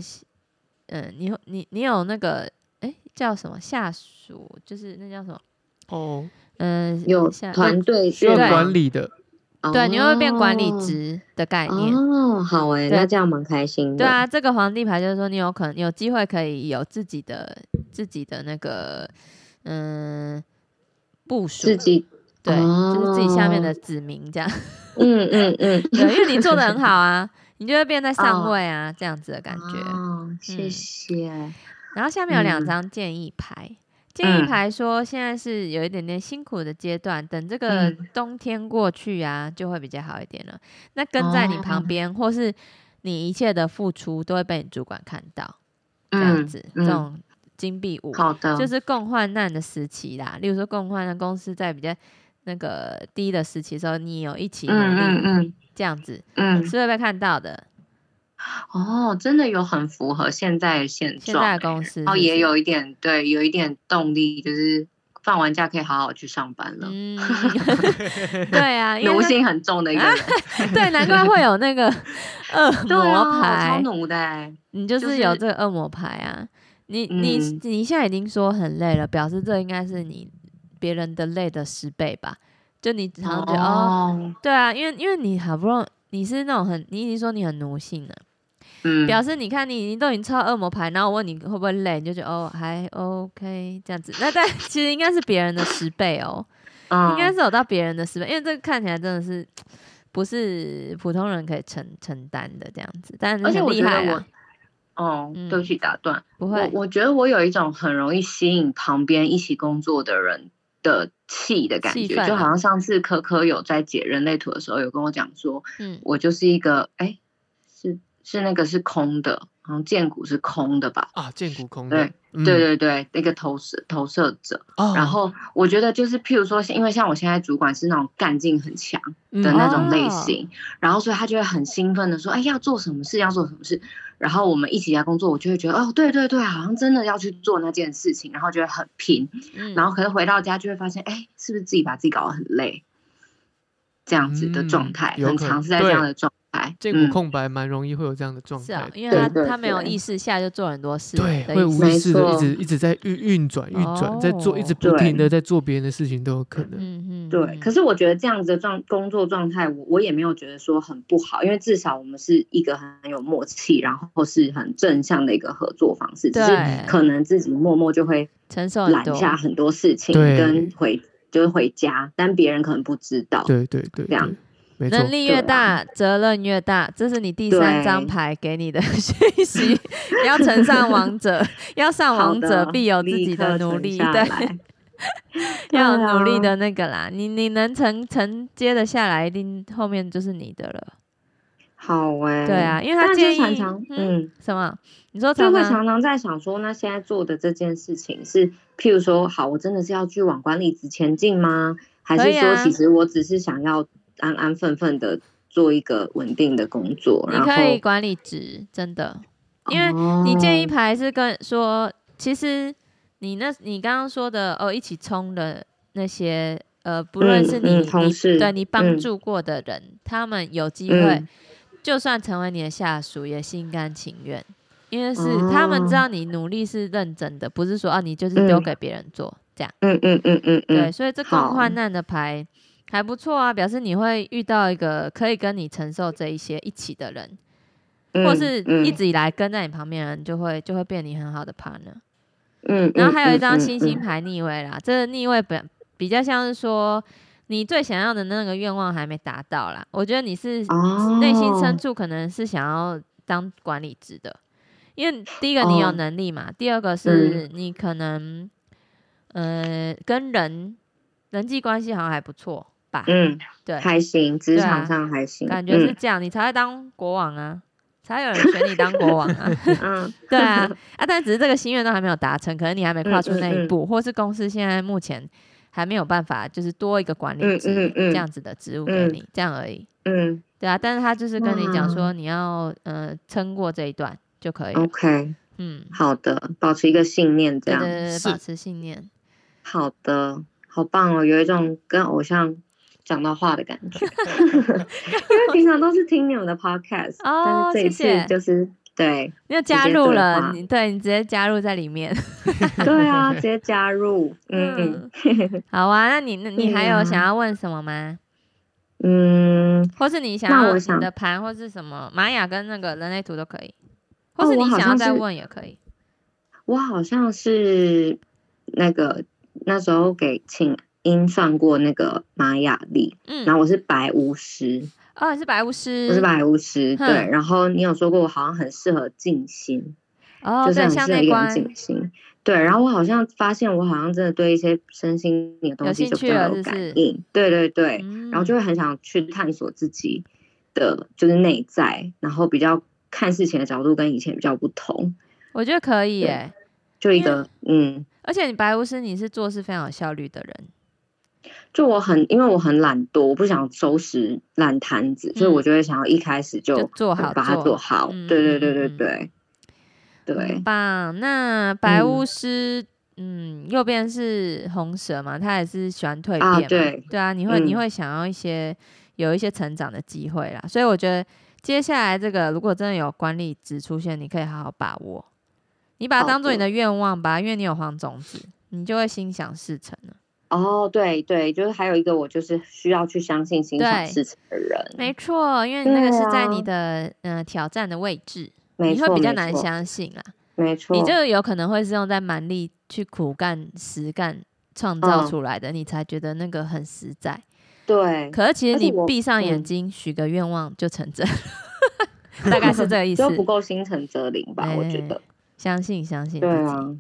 嗯，你会你你有那个哎叫什么下属，就是那叫什么？哦，嗯，有下团队需要管理的，对，你会变管理哦职的概念。哦，好哎，对那这样蛮开心的。对啊，这个皇帝牌就是说，你有可能有机会可以有自己的自己的那个嗯部署自，己，对，就是自己下面的哦子民这样。嗯 嗯嗯，对，因为你做的很好啊，你就会变在上哦位啊，这样子的感觉。哦，谢嗯谢。然后下面有两嗯张建议牌，建议嗯牌说现在是有一点点辛苦的阶段，等这个嗯冬天过去啊，就会比较好一点了。那跟在你旁哦边，或是你一切的付出，都会被你主管看到，这样嗯子，嗯这种金币五。好的，就是共患难的时期啦。例如说，共患难公司在比较那个低的时期的时候，你有一起努嗯力，嗯嗯这样子嗯，是会被看到的。哦，真的有很符合现在的现现状，在公司然后也有一点对，有一点动力，就是放完假可以好好去上班了。嗯，对啊，奴性很重的一个人，对，难怪会有那个 恶对魔啊，超牌，奴的欸，你就就是有这个恶魔牌啊。你你嗯你现在已经说很累了，表示这应该是你别人的累的十倍吧？就你常常觉得哦哦，对啊，因为因为你好不容易你是那种很，你已经说你很奴性了，嗯，表示你看你你都已经抽到恶魔牌，然后我问你会不会累，你就觉得哦还 OK 这样子，那 但其实应该是别人的十倍哦，嗯应该是有到别人的十倍，因为这个看起来真的是不是普通人可以承承担的这样子，但是而且很我觉得我厉害啊，，哦，嗯。对不起，打断。我不会，我我觉得我有一种很容易吸引旁边一起工作的人的气的感觉，啊。就好像上次科科有在解人类图的时候有跟我讲说，嗯。我就是一个哎，是是那个是空的，好像剑骨是空的吧？啊，剑骨空的对，嗯对对对，那个投射投射者。哦然后我觉得就是譬如说，因为像我现在主管是那种干劲很强的嗯那种类哦型，然后所以他就会很兴奋的说，哎，要做什么事，要做什么事。然后我们一起来工作，我就会觉得，哦，对对对，好像真的要去做那件事情，然后就会很拼。嗯然后可是回到家就会发现，哎，是不是自己把自己搞得很累？这样子的状嗯态，很有可能常是在这样的状态。剑骨嗯空白蛮容易会有这样的状态，，是啊因为他他没有意识下就做很多事对，会无意识的一直一直在运运转运转，在做一直哦不停的在做别人的事情都有可能。嗯嗯，对，嗯可是我觉得这样子的状工作状态，我我也没有觉得说很不好，因为至少我们是一个很有默契，然后是很正向的一个合作方式。只是对可能自己默默就会承受，揽下很多事情，跟回就是回家，但别人可能不知道。对对对这样能。力越大，责任越大，这是你第三张牌给你的讯息。要乘上王者，要上王者必有自己的努力，对，要努力啊的那个啦。你你能承承接的下来，一定后面就是你的了。好哎、对啊，因为他但建议常常嗯嗯，什么？你说就会常常在想说，那现在做的这件事情是，譬如说，好，我真的是要去往管理职前进吗？还是说，其实我只是想要安安分分的做一个稳定的工作？你可以管理职，真的，因为你建议哦牌是跟说，其实你那你刚刚说的哦，一起冲的那些呃，不论是你、嗯嗯同你事对你帮嗯。助过的人，他们有机会、嗯就算成为你的下属，也心甘情愿，因为是、他们知哦道你努力是认真的，不是说啊你就是丢嗯。给别人做、这样。嗯嗯嗯嗯对，嗯，所以这共患难的牌还不错啊，表示你会遇到一个可以跟你承受这一些一起的人。嗯或是一嗯直以来跟在你旁边的人，就会就会变你很好的 partner。嗯，然后还有一嗯嗯张星星嗯牌逆位啦，这个逆位本比较像是说你最想要的那个愿望还没达到啦。我觉得你是哦内心深处可能是想要当管理职的，因为第一个你有哦能力嘛，第二个是你可能呃跟人人际关系好像还不错吧，嗯，对，还行，职场上还行，感觉是嗯这样，你才会当国王啊，才有人选你当国王啊。嗯对啊，啊，但只是这个心愿都还没有达成，可能你还没跨出那一步，或是公司现在目前还没有办法，就是多一个管理嗯职、这样子的职务给嗯你，这样而已。嗯对啊，但是他就是跟你讲哇说，你要呃撑过这一段就可以。，OK，嗯，好的，保持一个信念，这样对保持信念。好的，好棒哦，有一种跟偶像讲到话的感觉。因为平常都是听你们的 podcast，、哦但是这次就是对你就加入了，对你直接加入在里面。对啊，直接加入，嗯嗯。好啊，那你那你还有想要问什么吗？嗯，或是你想要想的盘或是什么玛雅跟那个人类图都可以，或哦是你想要再问也可以。我好像是那个那时候给请英算过那个玛雅历，嗯，然后我是白巫师，哦，你是白巫师，我是白巫师，对。然后你有说过我好像很适合静心，哦，就是很适合一个人静心。对，然后我好像发现我好像真的对一些身心灵的东西就比较有感应，对对对，嗯然后就会很想去探索自己的就是内在，然后比较看事情的角度跟以前比较不同，我觉得可以对耶。就一个嗯。而且你白巫师，你是做事非常有效率的人，就我很，因为我很懒惰，我不想收拾烂摊子，所以我就会想要一开始就做好把它做做好。嗯对对对对对，对很，棒。那白巫嗯师，嗯，右边是红蛇嘛，他也是喜欢蜕变嘛，啊对对啊，你会你嗯会想要一些有一些成长的机会啦，所以我觉得接下来这个如果真的有管理值出现，你可以好好把握，你把它当做你的愿望吧，因为你有黄种子，你就会心想事成了。哦，对对，就是还有一个我就是需要去相信心对想事成的人，没错，因为那个是在你啊的呃挑战的位置，没你会比较难相信啦。没错，你就有可能会是用在蛮力去苦干实干创造嗯出来的，你才觉得那个很实在。对，可是其实你闭上眼嗯睛许个愿望就成真，大概是这个意 思就。不够心诚则灵吧，我觉哎得。相信相信对啊，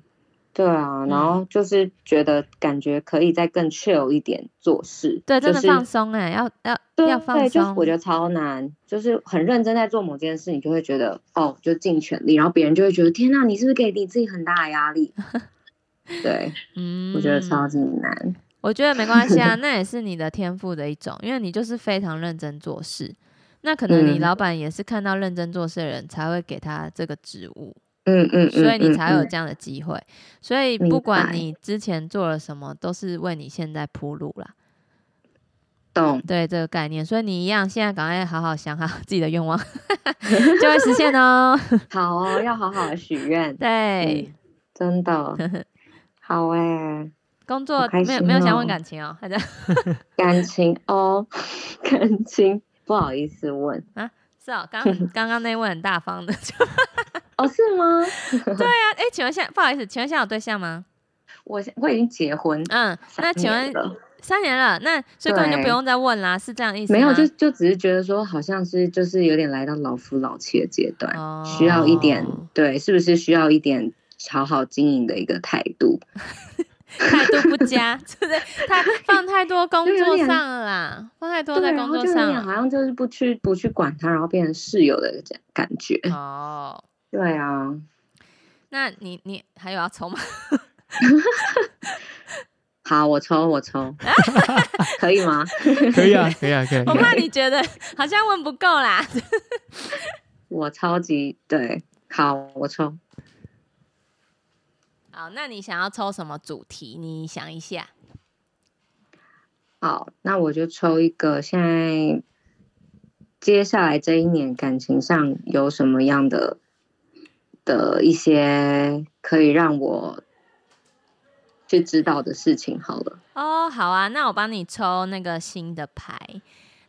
对啊，然嗯后就是觉得感觉可以再更 chill 一点做事，对，真的就是放松哎，要要对要放对，就是松。我觉得超难，就是很认真在做某件事，你就会觉得哦，就尽全力，然后别人就会觉得天呐，你是不是给你自己很大的压力？对，嗯我觉得超级难。我觉得没关系啊，那也是你的天赋的一种，因为你就是非常认真做事。那可能你嗯老板也是看到认真做事的人才会给他这个职务，嗯嗯嗯，所以你才有这样的机会。所以不管你之前做了什么，都是为你现在铺路啦。懂。对这个概念，所以你一样，现在赶快好好想好 自己的愿望，就会实现哦。好哦，要好好许愿。对，真的好哎、工作没有没有想问哦感情哦，还在感情哦，感情不好意思问啊是哦，刚刚刚那位很大方的，就哦，是吗？对啊，哎，请问现在不好意思，请问现在有对象吗？我我已经结婚嗯，那三请问三年了，那所以根本就不用再问啦，是这样意思吗？没有，就就只是觉得说，好像是就是有点来到老夫老妻的阶段，需要一点哦对，是不是需要一点好好经营的一个态度？态度不佳，对不对？太放太多工作上了啦，放太多对，在工作上好像就是不去不去管他，然后变成室友的感感觉。哦，对啊，那你你还有要抽吗？好，我抽我抽，可以吗？可以啊，可以啊，可以。我怕你觉得好像问不够啦。我超级对，好，我抽。好，那你想要抽什么主题？你想一下。好，那我就抽一个。现在接下来这一年感情上有什么样的的一些可以让我去知道的事情？好了，哦，好啊，那我帮你抽那个新的牌。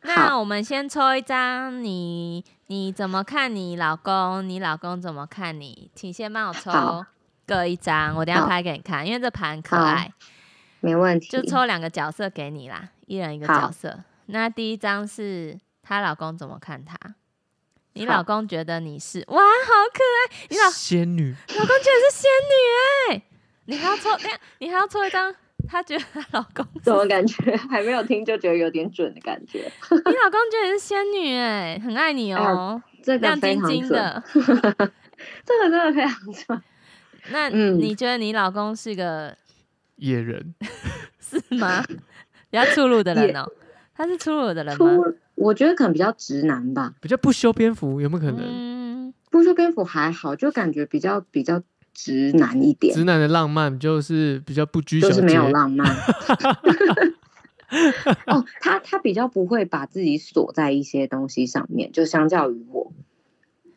那我们先抽一张你，你怎么看你老公？你老公怎么看你？请先帮我抽各一张，我等下拍给你看，因为这盘很可爱，没问题。就抽两个角色给你啦，一人一个角色。那第一张是她老公怎么看她？你老公觉得你是哇，好可爱！你老仙女，老公觉得是仙女哎、你还要抽，等一下你还要抽一张，他觉得她老公怎么感觉还没有听就觉得有点准的感觉？你老公觉得你是仙女哎、很爱你哦、这个亮晶非常准，晶的。这个真的非常准。那嗯你觉得你老公是个野人，是吗？比较粗鲁的人哦、他是粗鲁的人吗？出，我觉得可能比较直男吧，比较不修边幅，有没有可能？嗯，不修边幅还好，就感觉比较比较直男一点直，男的浪漫就是比较不拘小节，就是没有浪漫。哦，他他比较不会把自己锁在一些东西上面，就相较于我，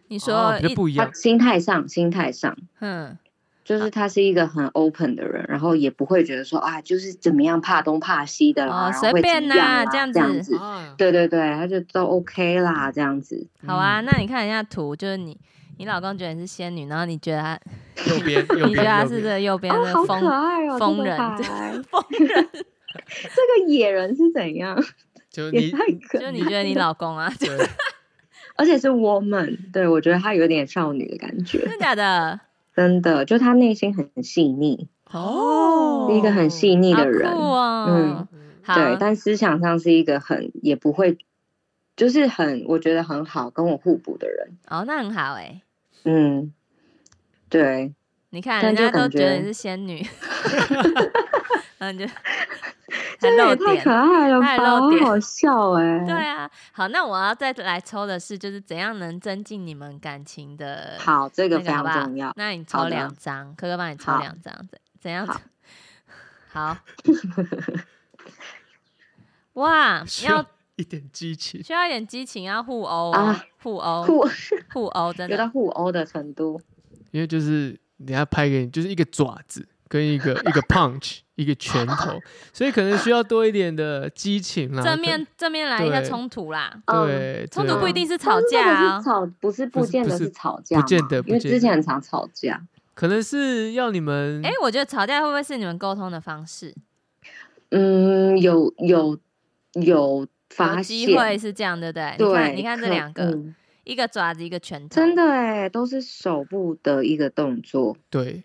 你哦说一比较不一样。心态上心态上，嗯，就是他是一个很 open 的人，然后也不会觉得说啊，就是怎么样怕东怕西的啦，哦然后会随便怎样啦啦这样这样子对对对，他就都 OK 啦，这样子。好啊，那你看一下图，就是你你老公觉得你是仙女，然后你觉得他，右边 你觉得他是这个右边哦，好可的疯 疯 人牌疯人，这个野人是怎样？就你太可就是你觉得你老公啊，对而且是 woman，对我觉得他有点少女的感觉，真的假的？真的，就他内心很细腻，哦。是一个很细腻的人，嗯，对，但思想上是一个很也不会，就是很我觉得很好，跟我互补的人，哦，那很好哎，嗯，对，你看人家都感觉觉得你是仙女，然后就 露点太可。爱了太吧，露点好好笑 哎、对啊，好，那我要再来抽的是，就是怎样能增进你们感情的好，这个非常重要。那你抽两张，哥哥帮你抽好两张，怎怎样好？好，哇，需要要一点激情，需要一点激情，要互殴哦啊，互殴，互互殴，真有到的。互殴的程度，因为就是等下拍给你，就是一个爪子跟一个 一个 punch，一个拳头，所以可能需要多一点的激情啦。正面正面来一下冲突啦，对对冲突不一定是吵架啊是，吵不是不见得是吵架嘛，不见得因为之前很常吵架。可能是要你们哎，我觉得吵架会不会是你们沟通的方式？嗯，有有有有发机现，会是这样，对不对？你对，看，你看这两个，嗯一个爪子，一个拳头，真的哎，都是手部的一个动作。对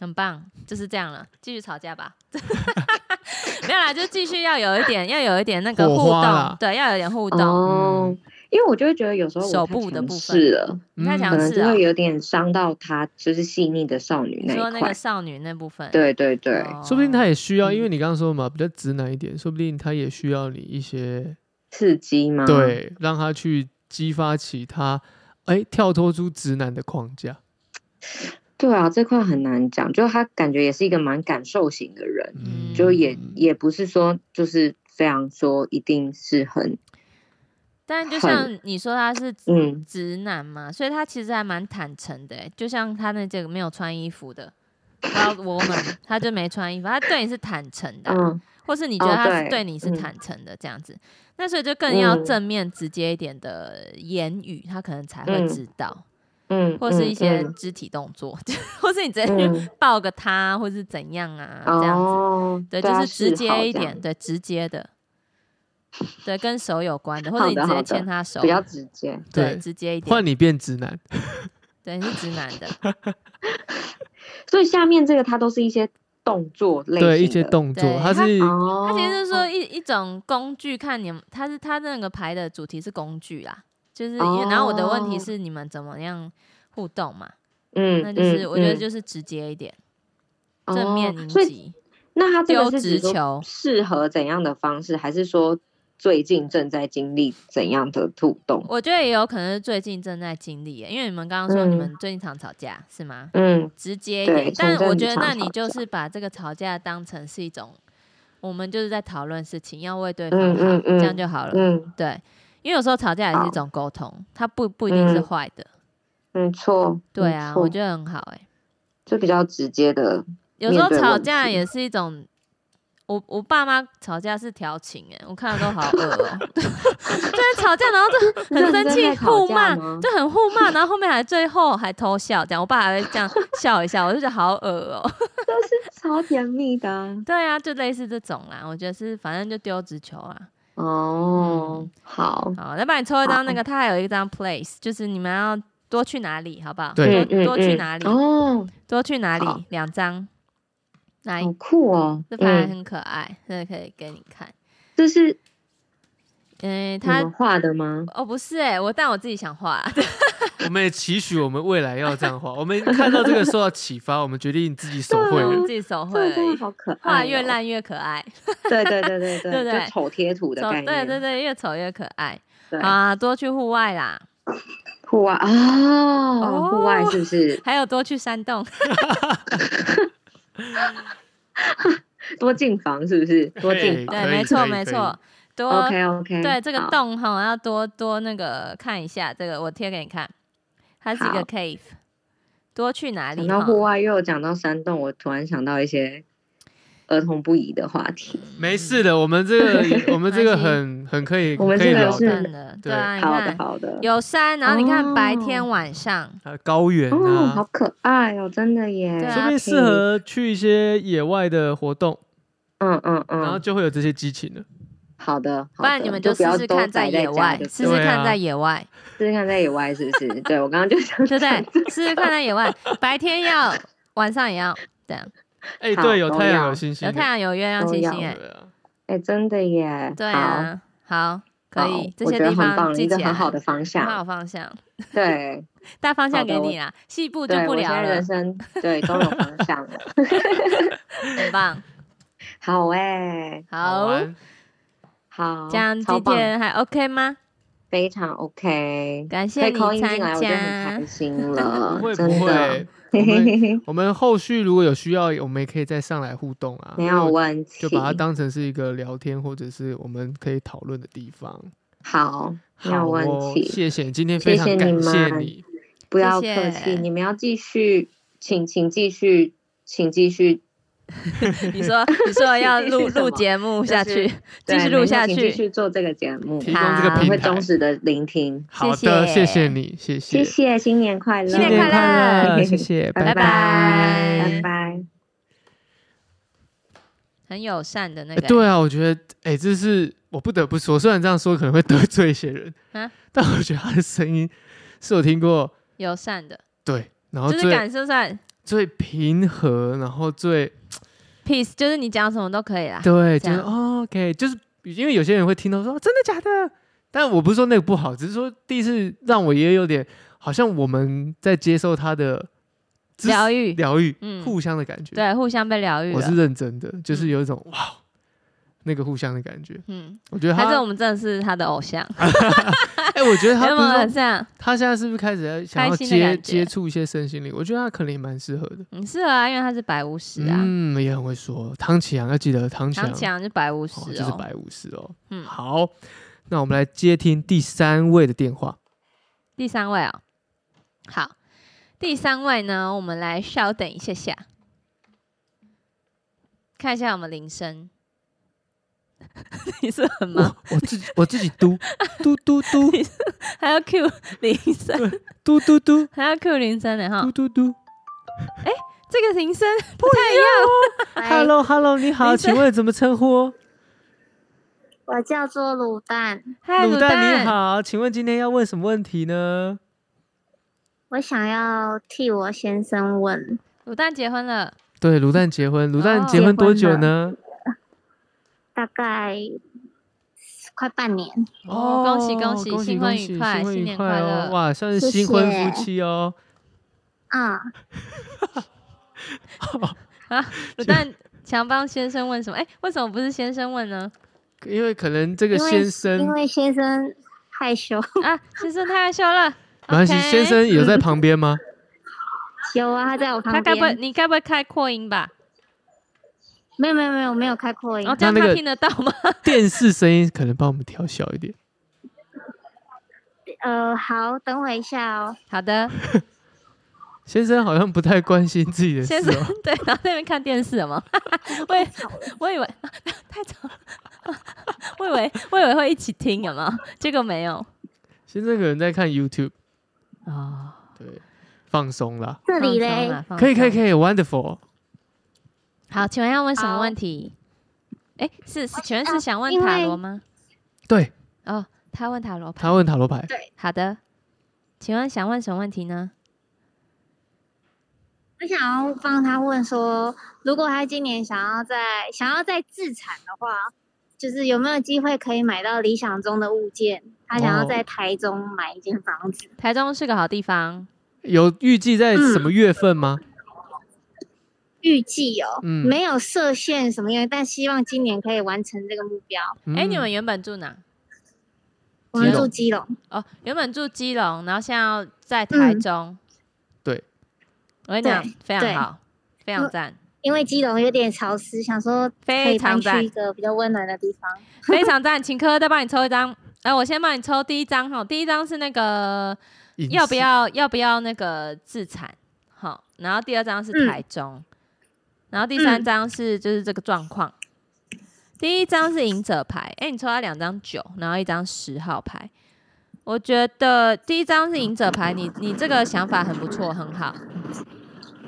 很棒，就是这样了，继续吵架吧。没有啦，就继续要有一点，要有一点那个互动，对，要有点互动。哦，因为我就会觉得有时候手部的部分势了，你太嗯强势啊可能会！有点伤到他，就是细腻的少女那一块你说那个。少女那部分，对对对，哦说不定他也需要，嗯因为你刚刚说嘛，比较直男一点，说不定他也需要你一些刺激吗？，对，让他去激发起他，哎，跳脱出直男的框架。对啊，这块很难讲，就他感觉也是一个蛮感受型的人，嗯。就也也不是说就是非常说一定是很但就像你说他是嗯。直男嘛，所以他其实还蛮坦诚的欸，就像他那这个没有穿衣服的他就没穿衣服，他对你是坦诚的啊，嗯或是你觉得哦他是对对你是嗯坦诚的这样子，那所以就更要嗯正面直接一点的言语，他可能才会嗯知道，嗯，或是一些嗯肢体动作，或是你直接去嗯抱个他，或是怎样啊，这样子。哦，对，就是直接一点，对，直接的，对，跟手有关的，或者你直接牵他手，比较直接。对，对直接一点换，你变直男，对，你是直男的，所以下面这个它都是一些动作类型的，对一些动作对，他他是哦，他其实是说一一种工具，看你们，它是它那个牌的主题是工具啦，就是因为然后我的问题哦。是你们怎么样互动嘛，嗯，那就是嗯我觉得嗯。就是直接一点，哦正面迎所以击，那它这丢个是球。适合怎样的方式，还是说最近正在经历怎样的互动？我觉得也有可能是最近正在经历耶，因为你们刚刚说你嗯们最近常吵架是吗？嗯直接一点，但我觉得那你就是把这个吵架当成是一种，我们就是在讨论事情，要为对方好，嗯嗯嗯这样就好了。嗯，对，因为有时候吵架也是一种沟通，它不不一定是嗯坏的。没错，对啊，我觉得很好哎、就比较直接的，有时候吵架也是一种，我我爸妈吵架是调情哎、我看了都好恶哦、就是吵架，然后就很生气，互骂，就很互骂，然后后面还最后还偷笑，这样我爸还会这样 笑一下，我就觉得好恶哦、都是超甜蜜的啊对啊，就类似这种啦，我觉得是反正就丢直球啊。哦。好，好，再帮你抽一张那个，它还有一张 place，就是你们要多去哪里，好不好？对多多去哪里？哦，多去哪里？两张，来好，酷哦！这牌嗯，很可爱，这个可以给你看。这是嗯，你它们画的吗？哦不是哎，我但我自己想画，我们也期许我们未来要这样画。我们看到这个受到启发，我们决定自己手绘自。己手绘真的，好可爱，画越。烂越可爱，对对对对对对就丑贴图的丑概念。对对对，越丑越可爱，啊！多去户外啦，户外哦，户外是不是 还有多去山洞，多进房？是不是多进房对，没错没错，多？OK OK，对这个洞哈，要多多那个看一下，这个我贴给你看，它是一个 cave，多去哪里？讲到户外，又讲到山洞，我突然想到一些儿童不宜的话题。没事的，我们这个 我们这个很很可以我们这个是的，对。对啊，好的，好的。有山，然后你看白天哦晚上，还有高原哦，好啊，可爱哦，真的耶。对啊说不定适合去一些野外的活动，嗯嗯嗯，然后就会有这些激情了。好的，不然你们就试试看在野外，的试试看在野外，试试看在野外是不是？对我刚刚就想对不讲对？试试看在野外，白天要，晚上也要，这样 哎，好对，有太阳有星星，有太阳有月亮星星，哎，哎，真的耶。对好，啊，好，可以，这些地方记起来，一个很好的方向很好方向，对，大方向给你啦，细部就，不聊了人，生对都有方向了。很棒，好哎，好，好这样今天还。OK 吗？非常 OK，感谢你参来，我就很加开，心了，真的会，，我们 我们后续如果有需要，我们也可以再上来互动啊，没有问题，就把它当成是一个聊天，或者是我们可以讨论的地方。好，没有问哦，题，谢谢，今天非常感谢们你。不要客气，谢你们要继续，请请继续，请继续 你说你说要 录录节目下去，继对续录下去继去，续做这个节目，提供这个好平台会忠，实的聆听。好谢的，谢谢。谢你，谢谢。谢，新年快乐，新年快乐。乐，谢谢，拜拜拜。拜。很友善的那哎个，对啊，我觉得，哎，这是我不得不说，虽然这样说可能会得罪一些人啊？但我觉得他的声音是我听过友善的，对，然后就是感受出来最平和，然后最 peace，就是你讲什么都可以啦。对，就是哦 OK，就是因为有些人会听到说真的假的，但我不是说那个不好，只是说第一次让我也有点好像我们在接受他的疗愈疗愈，嗯互相的感觉。对，互相被疗愈我是。认真的，就是有一种哇，那个互相的感觉。嗯，我觉得他还是我，们真的是他的偶像，哎，我觉得他 不是说很像？他现在是不是开始在想要接接触一些身心灵？我觉得他可能也蛮适合的。很适合啊，因为他是白巫师啊，嗯，也很会说。唐启阳要记得，唐启阳是白巫师哦，就是哦。白巫师哦。嗯好，那我们来接听第三位的电话。第三位哦，好，第三位呢，我们来稍等一下下，看一下我们铃声。你是很忙，我我自己我自己嘟。嘟嘟嘟。还要 Q 零三，嘟嘟嘟。还要 Q 铃声呢哈。嘟。嘟嘟。这个铃声不太一样。Hello Hello，你好，请问怎么称呼？我叫做卤蛋，嗨，卤卤蛋。你，好，请问今天要问什么问题呢？我想要替我先生问，卤蛋结婚了，对，卤蛋结婚，卤蛋哦。结婚多久呢？大概快半年。哦恭喜恭喜恭喜新婚愉快新年快乐哇，算是新婚夫妻哦。嗯，卤蛋想帮先生问什么？哎，为什么不是先生问呢？因为可能这个先生因为先生害羞，啊，先生太害羞了。没关系先生有在旁边吗？有啊，他在我旁边他该不会边。你该不会开扩音吧？没有没有没有没有开扩音然后，这样他那那个听得到吗？电视声音可能帮我们调小一点。呃，好，等我一下哦。好的，先生好像不太关心自己的事先生哦。对，然后在那边看电视了吗？我以我以为太吵了，我以为我以为会一起听，有没有？结果没有先生可能在看 YouTube，啊。对，放松啦。这里放松嘞，可以可以可以，wonderful。好，请问要问什么问题？哎，是是，请问是呃想问塔罗吗？对哦，他问塔罗牌。他问塔罗牌，对好的，请问想问什么问题呢？我想要帮他问说，如果他今年想要在想要在自产的话，就是有没有机会可以买到理想中的物件？他想要哦在台中买一间房子。台中是个好地方，有预计在什么月份吗？预计哦，嗯没有设限什么样，但希望今年可以完成这个目标。哎、你嗯们原本住哪？我们住基隆，哦，原本住基隆，然后现在要在台嗯中。对，我跟你讲非常好，非常赞，因为基隆有点潮湿，想说非以搬去常赞一，个比较温暖的地方。非常赞，请科再帮你抽一张。哎、我先帮你抽第一张哈，第一张是那个要不？要要不要那个自产？好，然后第二张是嗯台中，然后第三嗯张是就是这个状况。第一张是赢者牌，哎、你抽到两张九，然后一张十号牌。我觉得第一张是赢者牌，你你这个想法很不错，很好，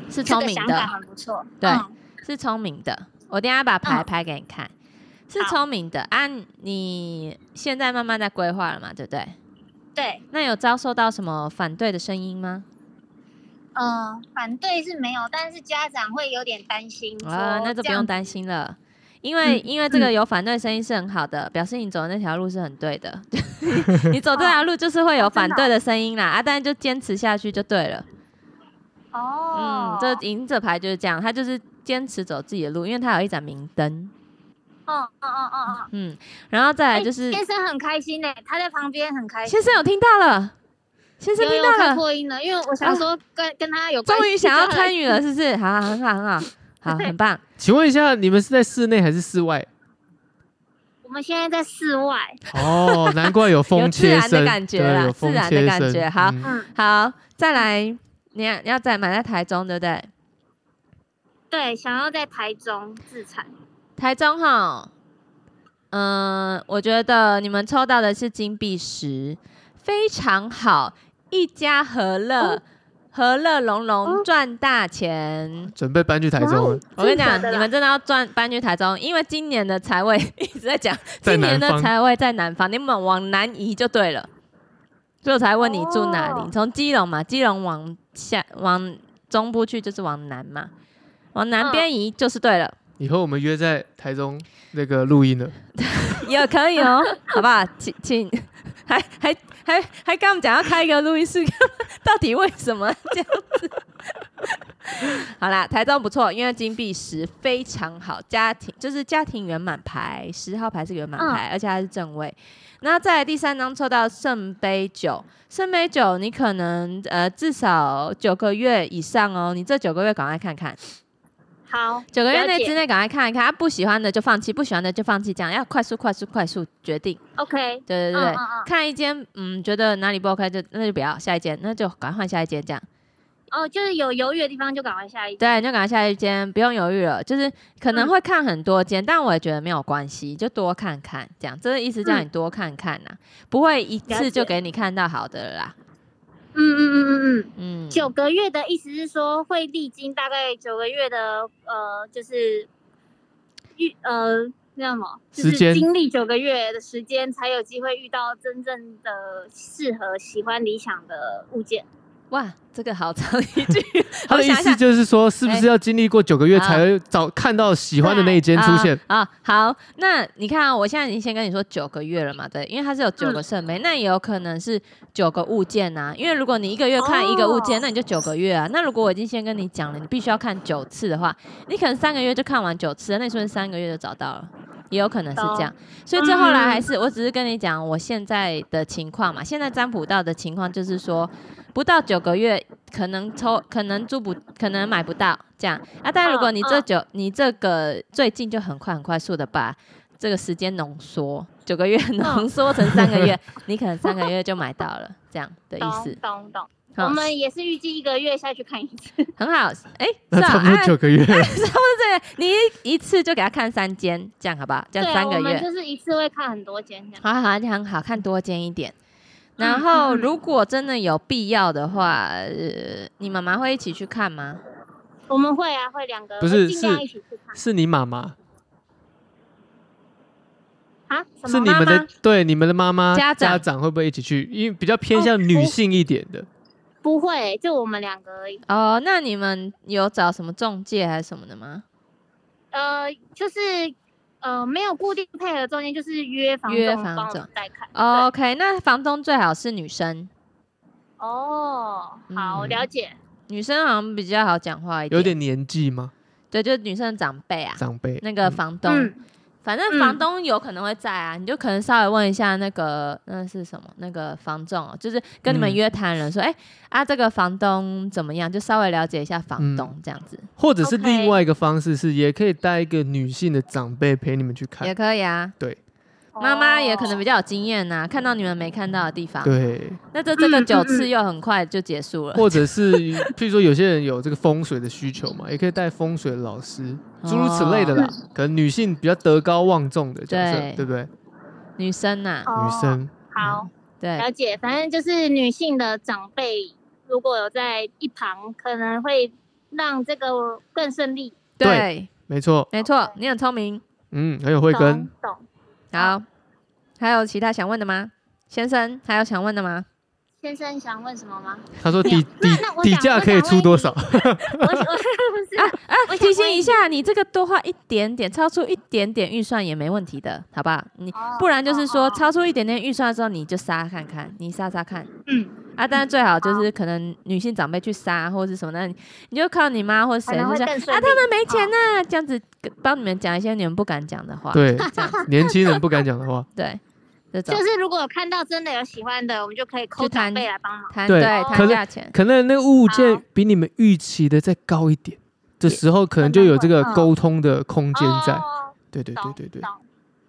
是聪明的个想法，很不错。对嗯是聪明的。我等下把牌嗯拍给你看，是聪明的。啊，你现在慢慢在规划了嘛，对不对？对，那有遭受到什么反对的声音吗？嗯，反对是没有，但是家长会有点担心。啊，那就不用。担心了。因为、嗯因为这个有反对声音是很好的，表示你走的那条路是很对的。你走这条路就是会有反对的声音啦，啊，但是就坚持下去就对了。哦嗯，，这赢者牌就是这样，他就是坚持走自己的路，因为他有一盏明灯。嗯嗯嗯嗯嗯，嗯，然后再来哎就是、先生很开心呢，他在旁边很开心。先生有听到了，先生有有看听到了，破音了，因为我想说跟跟他有关系终于想要就参与了，是不是？好，很好，很好，好，很棒。请问一下，你们是在室内还是室外？我们现在在室外，哦，难怪有风有自切声，然的感觉啦对，有风自然的切声感觉好好，再来，你要你要再买在台中，对不对？对，想要在台中自产。台中哈，嗯、我觉得你们抽到的是金币石，非常好，一家和乐，和乐融融，赚大钱。准备搬去台中了，我跟你讲你们真的要赚搬去台中，因为今年的财位 一直在讲，今年的财位在南方，你们往南移就对了。所以我才问你住哪里？从基隆嘛，基隆往下往中部去就是往南嘛，往南边移就是对了。以后我们约在台中那个录音了。也可以哦，好不好？请请，还还还还跟我们讲要开一个录音室，到底为什么这样子？好啦，台中不错，因为金币十非常好，家庭就是家庭圆满牌，十号牌是圆满牌，而且它是正位。那再来第三张抽到圣杯九，圣杯九你可能呃至少九个月以上哦，你这九个月赶快看看。好，九个月内之内赶快看一看，他不喜欢的就放弃，不喜欢的就放弃，这样要快速、快速、快速决定。OK，对对对对，嗯嗯嗯看一间，嗯，觉得哪里不 OK 就那就不要下一间，那就赶快换下一间，这样。哦，就是有犹豫的地方就赶快下一。对，你就赶快下一间，不用犹豫了。就是可能嗯会看很多间，但我也觉得没有关系，就多看看，这样。这个意思叫嗯你多看看呐、不会一次就解给你看到好的了啦。嗯嗯嗯嗯嗯，嗯，九个月的意思是说会历经大概九个月的呃，就是遇呃那什么，就是经历九个月的时间，才有机会遇到真正的适合、喜欢、理想的物件。哇，这个好长一句，他的意思就是说，是不哎是要经历过九个月啊才会找看到喜欢的那一间出现？啊啊好，那你看、啊，我现在已经先跟你说九个月了嘛，对，因为它是有九个圣杯，那也有可能是九个物件呐、因为如果你一个月看一个物件，哦那你就九个月啊。那如果我已经先跟你讲了，你必须要看九次的话，你可能三个月就看完九次了，那你是不是三个月就找到了？也有可能是这样，所以最后来还是，我只是跟你讲我现在的情况嘛。现在占卜到的情况就是说，不到九个月可能抽，可能租不，可能买不到这样啊。但如果你这嗯九，你这个最近就很快很快速的把这个时间浓缩，九个月 浓缩成三个月，你可能三个月就买到了，这样的意思。懂懂。好我们也是预计一个月下去看一次。很好，哎、那差不多哎九个月，差不多这个，你一一次就给他看三间，这样好不好？这样三个月我们。就是一次会看很多间这样。好好，这样很好看多间一点。然嗯后，如果真的有必要的话，呃，你妈妈会一起去看吗？我们会啊，会两个不是尽量是一起去看是你妈妈，啊？是你们的对你们的妈妈家长家长会不会一起去？因为比较偏向哦女性一点的，不会，就我们两个而已。哦，那你们有找什么中介还是什么的吗？呃，就是呃，没有固定配合中间，就是约房约房东帮我们带看。哦 OK，那房东最好是女生，哦，好嗯了解。女生好像比较好讲话一点。有点年纪吗？对，就是女生的长辈啊，长辈那个嗯房东。嗯，反正房东有可能会在啊，你就可能稍微问一下那个那是什么那个房仲、哦，就是跟你们嗯。约谈人说，哎、啊这个房东怎么样，就稍微了解一下房嗯东这样子、或者是另外一个方式是，也可以带一个女性的长辈陪你们去看也，可以啊。对。妈妈也可能比较有经验呐、看到你们没看到的地方。对，那这这个九次又很快就结束了。或者是譬如说有些人有这个风水的需求嘛，也可以带风水老师，诸如此类的啦。可能女性比较德高望重的角色，对对不对？女生呐、哦女生好对，了解，反正就是女性的长辈如果有在一旁，可能会让这个更顺利。对对，没错，没错，你很聪明。嗯，很有慧根懂。懂。好，还有其他想问的吗？先生，还有想问的吗？先生想问什么吗？他说底底底价可以出多少？我我啊啊提醒一下，你这个多花一点点，超出一点点预算也没问题的，好不好？你哦不然就是哦说哦超出一点点预算的时候，你就杀看看，你杀杀看嗯，啊。但是最好就是可能女性长辈去杀或者是什么，那你你就靠你妈或者谁就说啊。他们没钱呐、这样子帮你们讲一些你们不敢讲的话。对，年轻人不敢讲的话，对，这种就是如果有看到真的有喜欢的，我们就可以扣去谈长辈来帮忙。对谈对可谈价钱。可能那个物件比你们预期的再高一点的时候，可能就有这个沟通的空间在。哦对对对对对，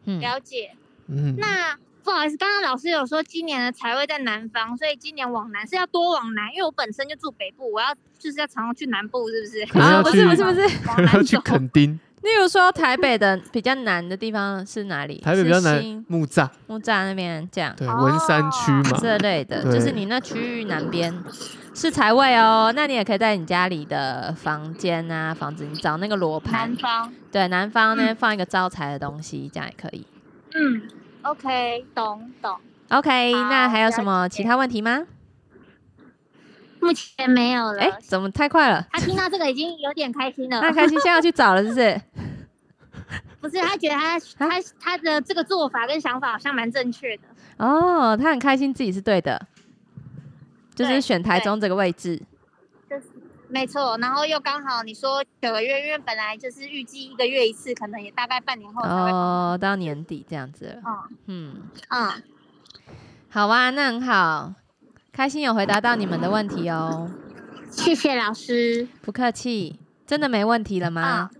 嗯，了解。嗯，那不好意思，刚刚老师有说今年的财位在南方，所以今年往南是要多往南，因为我本身就住北部，我要就是要常常去南部，是不是？啊，可能要不是不是不是，往可能要去南走。垦丁，例如说台北的比较南的地方是哪里？台北比较难新，木栅，木栅那边这样对，哦文山区嘛，这类的，对就是你那区域南边是财位哦。那你也可以在你家里的房间啊、房子，你找那个罗盘南，方，对，南方呢放一个招财的东西，这样也可以。嗯，OK，懂懂。OK，好那还有什么了解其他问题吗？目前没有了。哎，怎么太快了？他听到这个已经有点开心了。他开心，现在要去找了，是不是？不是，他觉得他他他的这个做法跟想法好像蛮正确的。哦，他很开心自己是对的，就是选台中这个位置。就是没错，然后又刚好你说九个月，因为本来就是预计一个月一次，可能也大概半年后。哦，到年底这样子了。嗯嗯，嗯，好啊，那很好，开心有回答到你们的问题哦，谢谢老师。不客气。真的没问题了吗？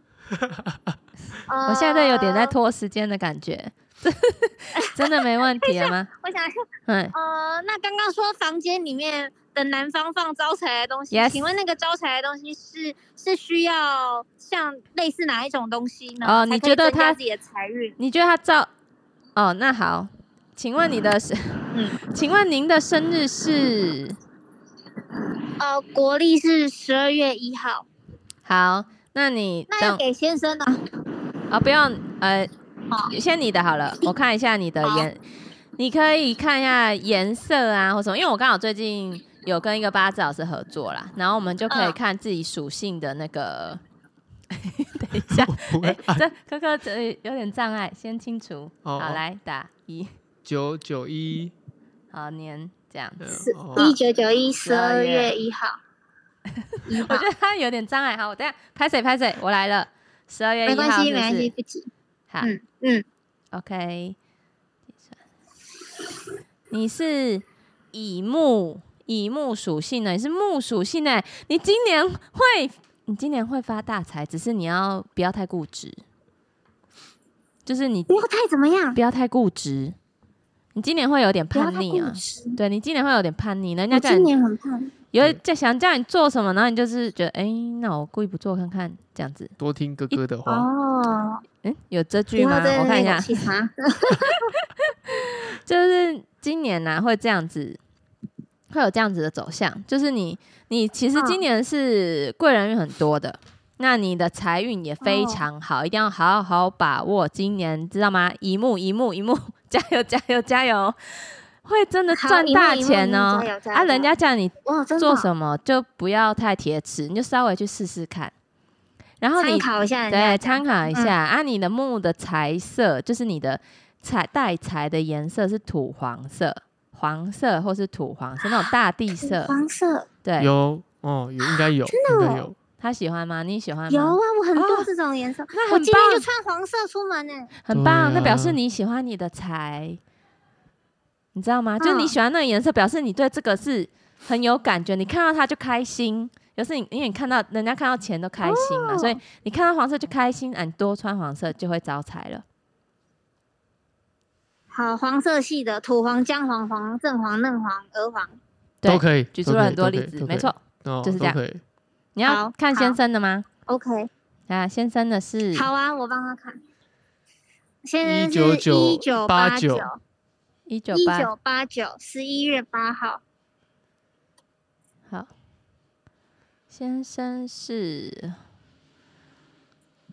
呃 我现在有点在拖时间的感觉，真的没问题了吗？我想一下，嗯，呃，那刚刚说房间里面的南方放招财的东西请问那个招财的东西是是需要像类似哪一种东西呢？哦你觉得它自己的财运？你觉得他招？哦，那好，请问你的生，嗯 请问您的生日是？呃，国历是十二月一号，好，那你那要给先生的。哦，不用，呃，好先你的好了，我看一下你的颜，你可以看一下颜色啊，或什么，因为我刚好最近有跟一个八字老师合作啦，然后我们就可以嗯看自己属性的那个。等一下，这科科这有点障碍，先清除。好，来打一，九九一，好年这样。一九九一十二月月一号，我觉得他有点障碍。好，我等一下拍谁拍谁，我来了。十二月一号没关系，没关系，不急。好，嗯嗯，OK，你是乙木，乙木属性的，你是木属性的，你今年会，你今年会发大财，只是你要不要太固执，就是你不要太怎么样不，要太固执，你今年会有点叛逆啊。对你今年会有点叛逆，人家叫你年很叛，有在想叫你做什么，然后你就是觉得，哎、那我故意不做看看，这样子，多听哥哥的话，哦，嗯，有这句吗？我看一下。就是今年呢、会这样子，会有这样子的走向，就是你你其实今嗯年是贵人运很多的，那你的财运也非哦常好，一定要好好把握今年，知道吗？一幕一幕一幕，加油加油加油！会真的赚大钱哦。啊，人家叫你做什么就不要太铁齿，你就稍微去试试看。然后你参考一下对参考一嗯。下、啊，你的木的材色就是你的材带材的颜色是土黄色、黄色或是土黄色那种大地色。黄色。对，有哦，有应该有，应该有，他喜欢吗？你喜欢吗？有啊，我很哦多这种颜色，那很我今天就穿黄色出门呢。很棒，对那表示啊你喜欢你的财，你知道吗？就你嗯喜欢那个颜色，表示你对这个是很有感觉，你看到它就开心。表示你因为你看到人家看到钱都开心嘛，哦所以你看到黄色就开心，啊，你多穿黄色就会招财了。好，黄色系的土黄、姜黄、黄正黄、嫩黄、鹅黄。对都可以，举出了很多例子，没错。哦，就是这样。你要看先生的吗？OK，啊，先生的是好啊，我帮他看。先生是一199九八九，一九八，一九八九，十一月八号。好，先生是，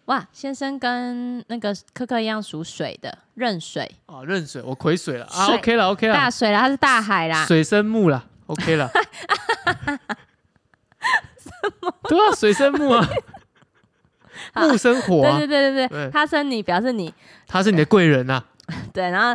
哇，先生跟那个科科一样属水的，壬水，哦，壬水，我癸水了。啊水，OK 了，OK 了，大水了，他是大海啦，水生木了，OK 了。对啊，水生木啊，木生火啊。对对，对对对，他生你表示你。他是你的贵人呐，对，然后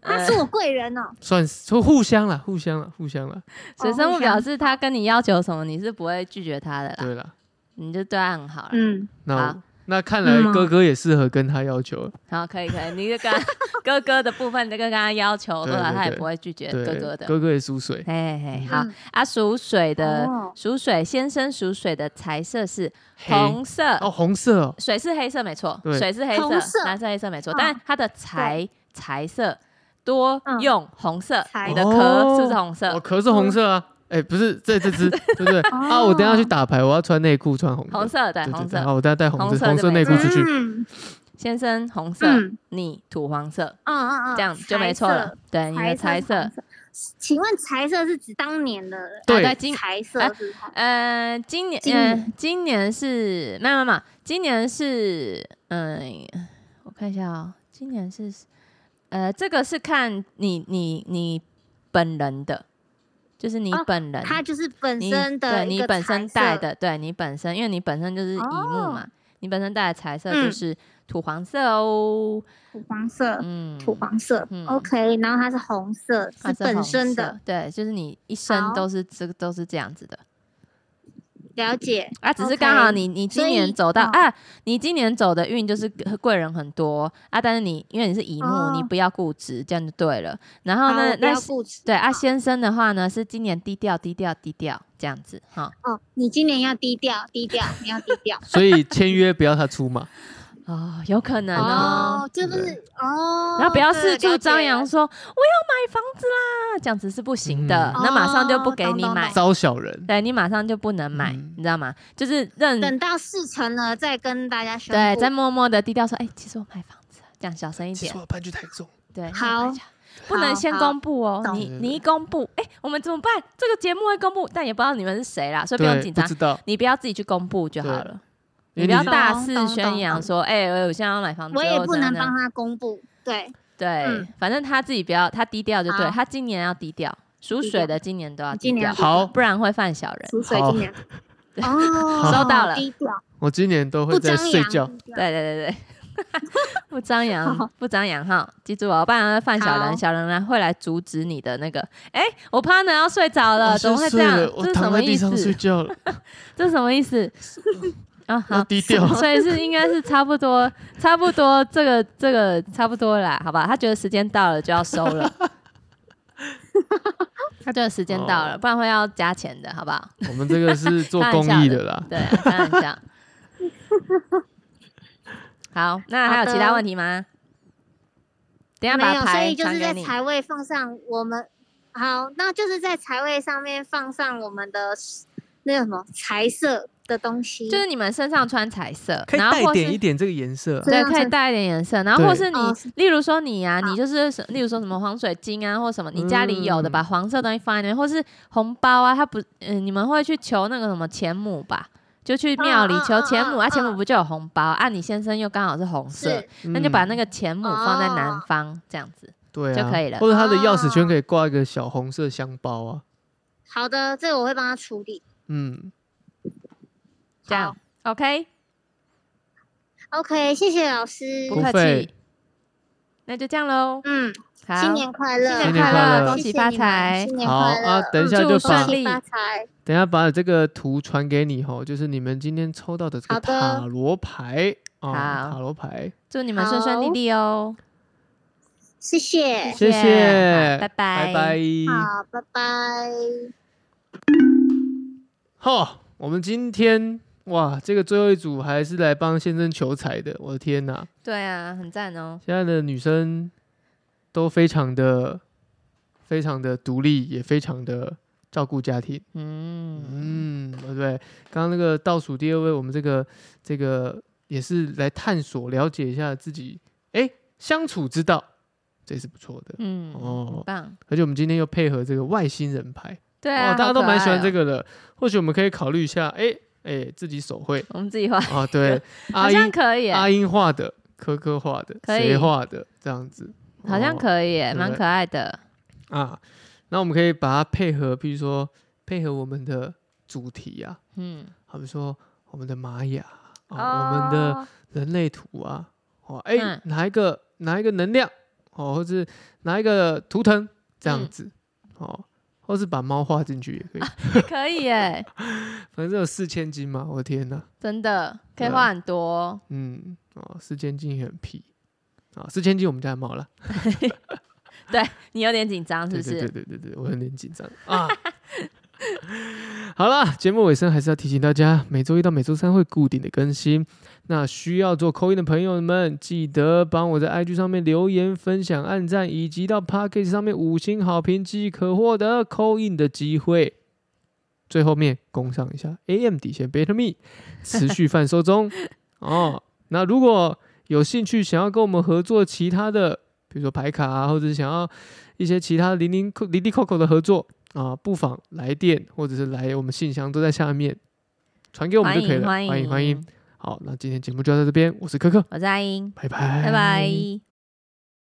呃他是我贵人哦。算是说互相了，互相了，互相了。水生互相。物表示他跟你要求什么，你是不会拒绝他的啦，对了，你就对他很好了。嗯，那好。我那看来嗯。哥哥也适合跟他要求。了，好，可以可以，你就跟他 哥哥的部分，你就跟他要求多少，他也不会拒绝，哥哥的。哥哥也属水，嘿嘿嘿，好。嗯。啊，属水的哦。属水先生属水的财色是红色，哦，红色哦，水是黑色没错，对。水是黑色，红色。蓝色黑色没错，嗯但他的财财色多嗯。用红色，财你的壳哦是不是红色？我？壳是红色啊，哎，不是这这只，对不对？啊，我等下去打牌，我要穿内裤，穿红的红色对对对红色，对好，我等下带红红色色红色内裤出去。嗯。先生红色嗯，你土黄色，嗯嗯嗯，这样就没错了。对，你的色财色。请问财色是指当年的？对对。今财色呃，今年呃今年。今年是没有没有没有，今年是嗯、我看一下哦，今年是呃，这个是看你你你本人的，就是你哦本人，它就是本身的对你本身，带的，对你本身，因为你本身就是乙木嘛，哦你本身带的彩色就嗯是土黄色哦，土黄色，嗯，土黄色嗯，OK，然后它是红色，是本身的，，对，就是你一生都是这个都是这样子的。了解。啊，只是刚好你你今年走到、嗯啊，你今年走的运就是贵人很多啊，但是你因为你是乙木，你哦不要固执，这样就对了。然后呢，那要固执。对啊，先生的话呢是今年低调低调低调这样子哈。哦，你今年要低调，低调，你要低调。所以签约不要他出嘛，哦，有可能哦。哦，这不是哦，然后不要四处张扬说我要买房子啦，这样子是不行的，嗯那马上就不给你买，懂招小人。对你马上就不能买，嗯你知道吗？就是认等到事成了再跟大家宣布。对，再默默的低调说，哎、其实我买房子了，这样小声一点其实，我搬去台中，对，好不能先公布哦，你你一公布，哎、我们怎么办？这个节目会公布，但也不知道你们是谁啦，所以不用对，紧张不知，道，你不要自己去公布就好了，你你不要大肆宣扬懂说，哎、我现在要买房子，我也不能帮他公布。对，对，嗯反正他自己不要，他低调就对，他今年要低调，属水的今年都要低调好，不然会犯小人。属水今年。哦，收到了低调，我今年都会在。睡觉。对对对对，不张扬，不张扬哈，记住哦，不然会犯小人，小人来会来阻止你的那个。哎，我 partner 要睡着了，怎么会先这样睡了？我这是什么意躺在地上睡思？觉了，这是什么意思？啊，要好，低调。所以是应该是差不多，差不多这个这个差不多啦，好吧？他觉得时间到了就要收了。他觉得时间到了，哦不然会要加钱的，好不好？我们这个是做公益的啦。对啊，开玩笑。好，那还有其他问题吗？等一下没有，所以就是在。财位放上我们好，那就是在财位上面放上我们的那个什么财色的东西，就是你们身上穿彩色，可以带然后或点一点这个颜色啊。对，可以带一点颜色，然后或对是你哦是，例如说你啊，你就是什例如说什么黄水晶啊，或什么你家里有的，嗯把黄色东西放在里面，或是红包啊，它不，嗯，你们会去求那个什么钱母吧？就去庙里嗯嗯求钱母，嗯啊，钱母嗯不就有红包？啊，你先生又刚好是红色是，那就把嗯那个钱母放在南哦方，这样子。对啊就可以了或者他的钥匙圈哦可以挂一个小红色香包啊。好的，这个我会帮他处理。嗯，这样。OK，OK，谢谢老师。不客气。那就这样喽。嗯，好，新年快乐，新年快乐恭喜发财。新年好快乐。啊，等一下就顺利。发财。等一下把这个图传给你吼，就是你们今天抽到的这个塔罗牌。哦，好。塔罗牌，祝你们顺顺利利哦。谢谢，谢谢，拜拜。拜拜。好，拜拜。好，我们今天哇，这个最后一组还是来帮先生求财的，我的天哪！对啊，很赞哦。现在的女生都非常的非常的独立，也非常的照顾家庭。嗯，嗯，对？刚刚那个倒数第二位，我们这个这个也是来探索了解一下自己，哎，相处之道，这是不错的。嗯，哦很棒，而且我们今天又配合这个外星人牌，对啊，哦，大家都蛮喜欢这个，个的。或许我们可以考虑一下，哎哎，自己手绘我们自己画，啊，对，好像可以，阿英画的，科科画的，谁画的这样子，好像哦可以蛮可爱的。啊。那我们可以把它配合，比如说配合我们的主题啊，嗯，好比说我们的玛雅啊，我们的哦人类图啊，哦，哎、嗯拿一个拿一个能量，哦，或是拿一个图腾这样嗯子，哦，或是把猫画进去也可以，可以耶，反正有四千斤嘛，我的天哪，真的可以画很多。嗯，哦，四千斤也很屁，啊、四千斤我们家的猫了，对你有点紧张，是不是对？对对对，我有点紧张啊。好了，节目尾声还是要提醒大家，每周一到每周三会固定的更新。那需要做扣印的朋友们，记得帮我在 IG 上面留言、分享、按赞，以及到 p a c k a g e 上面五星好评，即可获得扣印的机会。最后面攻上一下 AM 底线 Better Me，持续贩售中 哦。那如果有兴趣想要跟我们合作其他的，比如说牌卡啊，或者是想要一些其他零零零零零扣扣的合作啊，不妨来电或者是来我们信箱都在下面传给我们就可以了。欢迎欢迎欢迎。好，那今天节目就到这边，我是柯柯，我是阿英，拜拜，拜拜。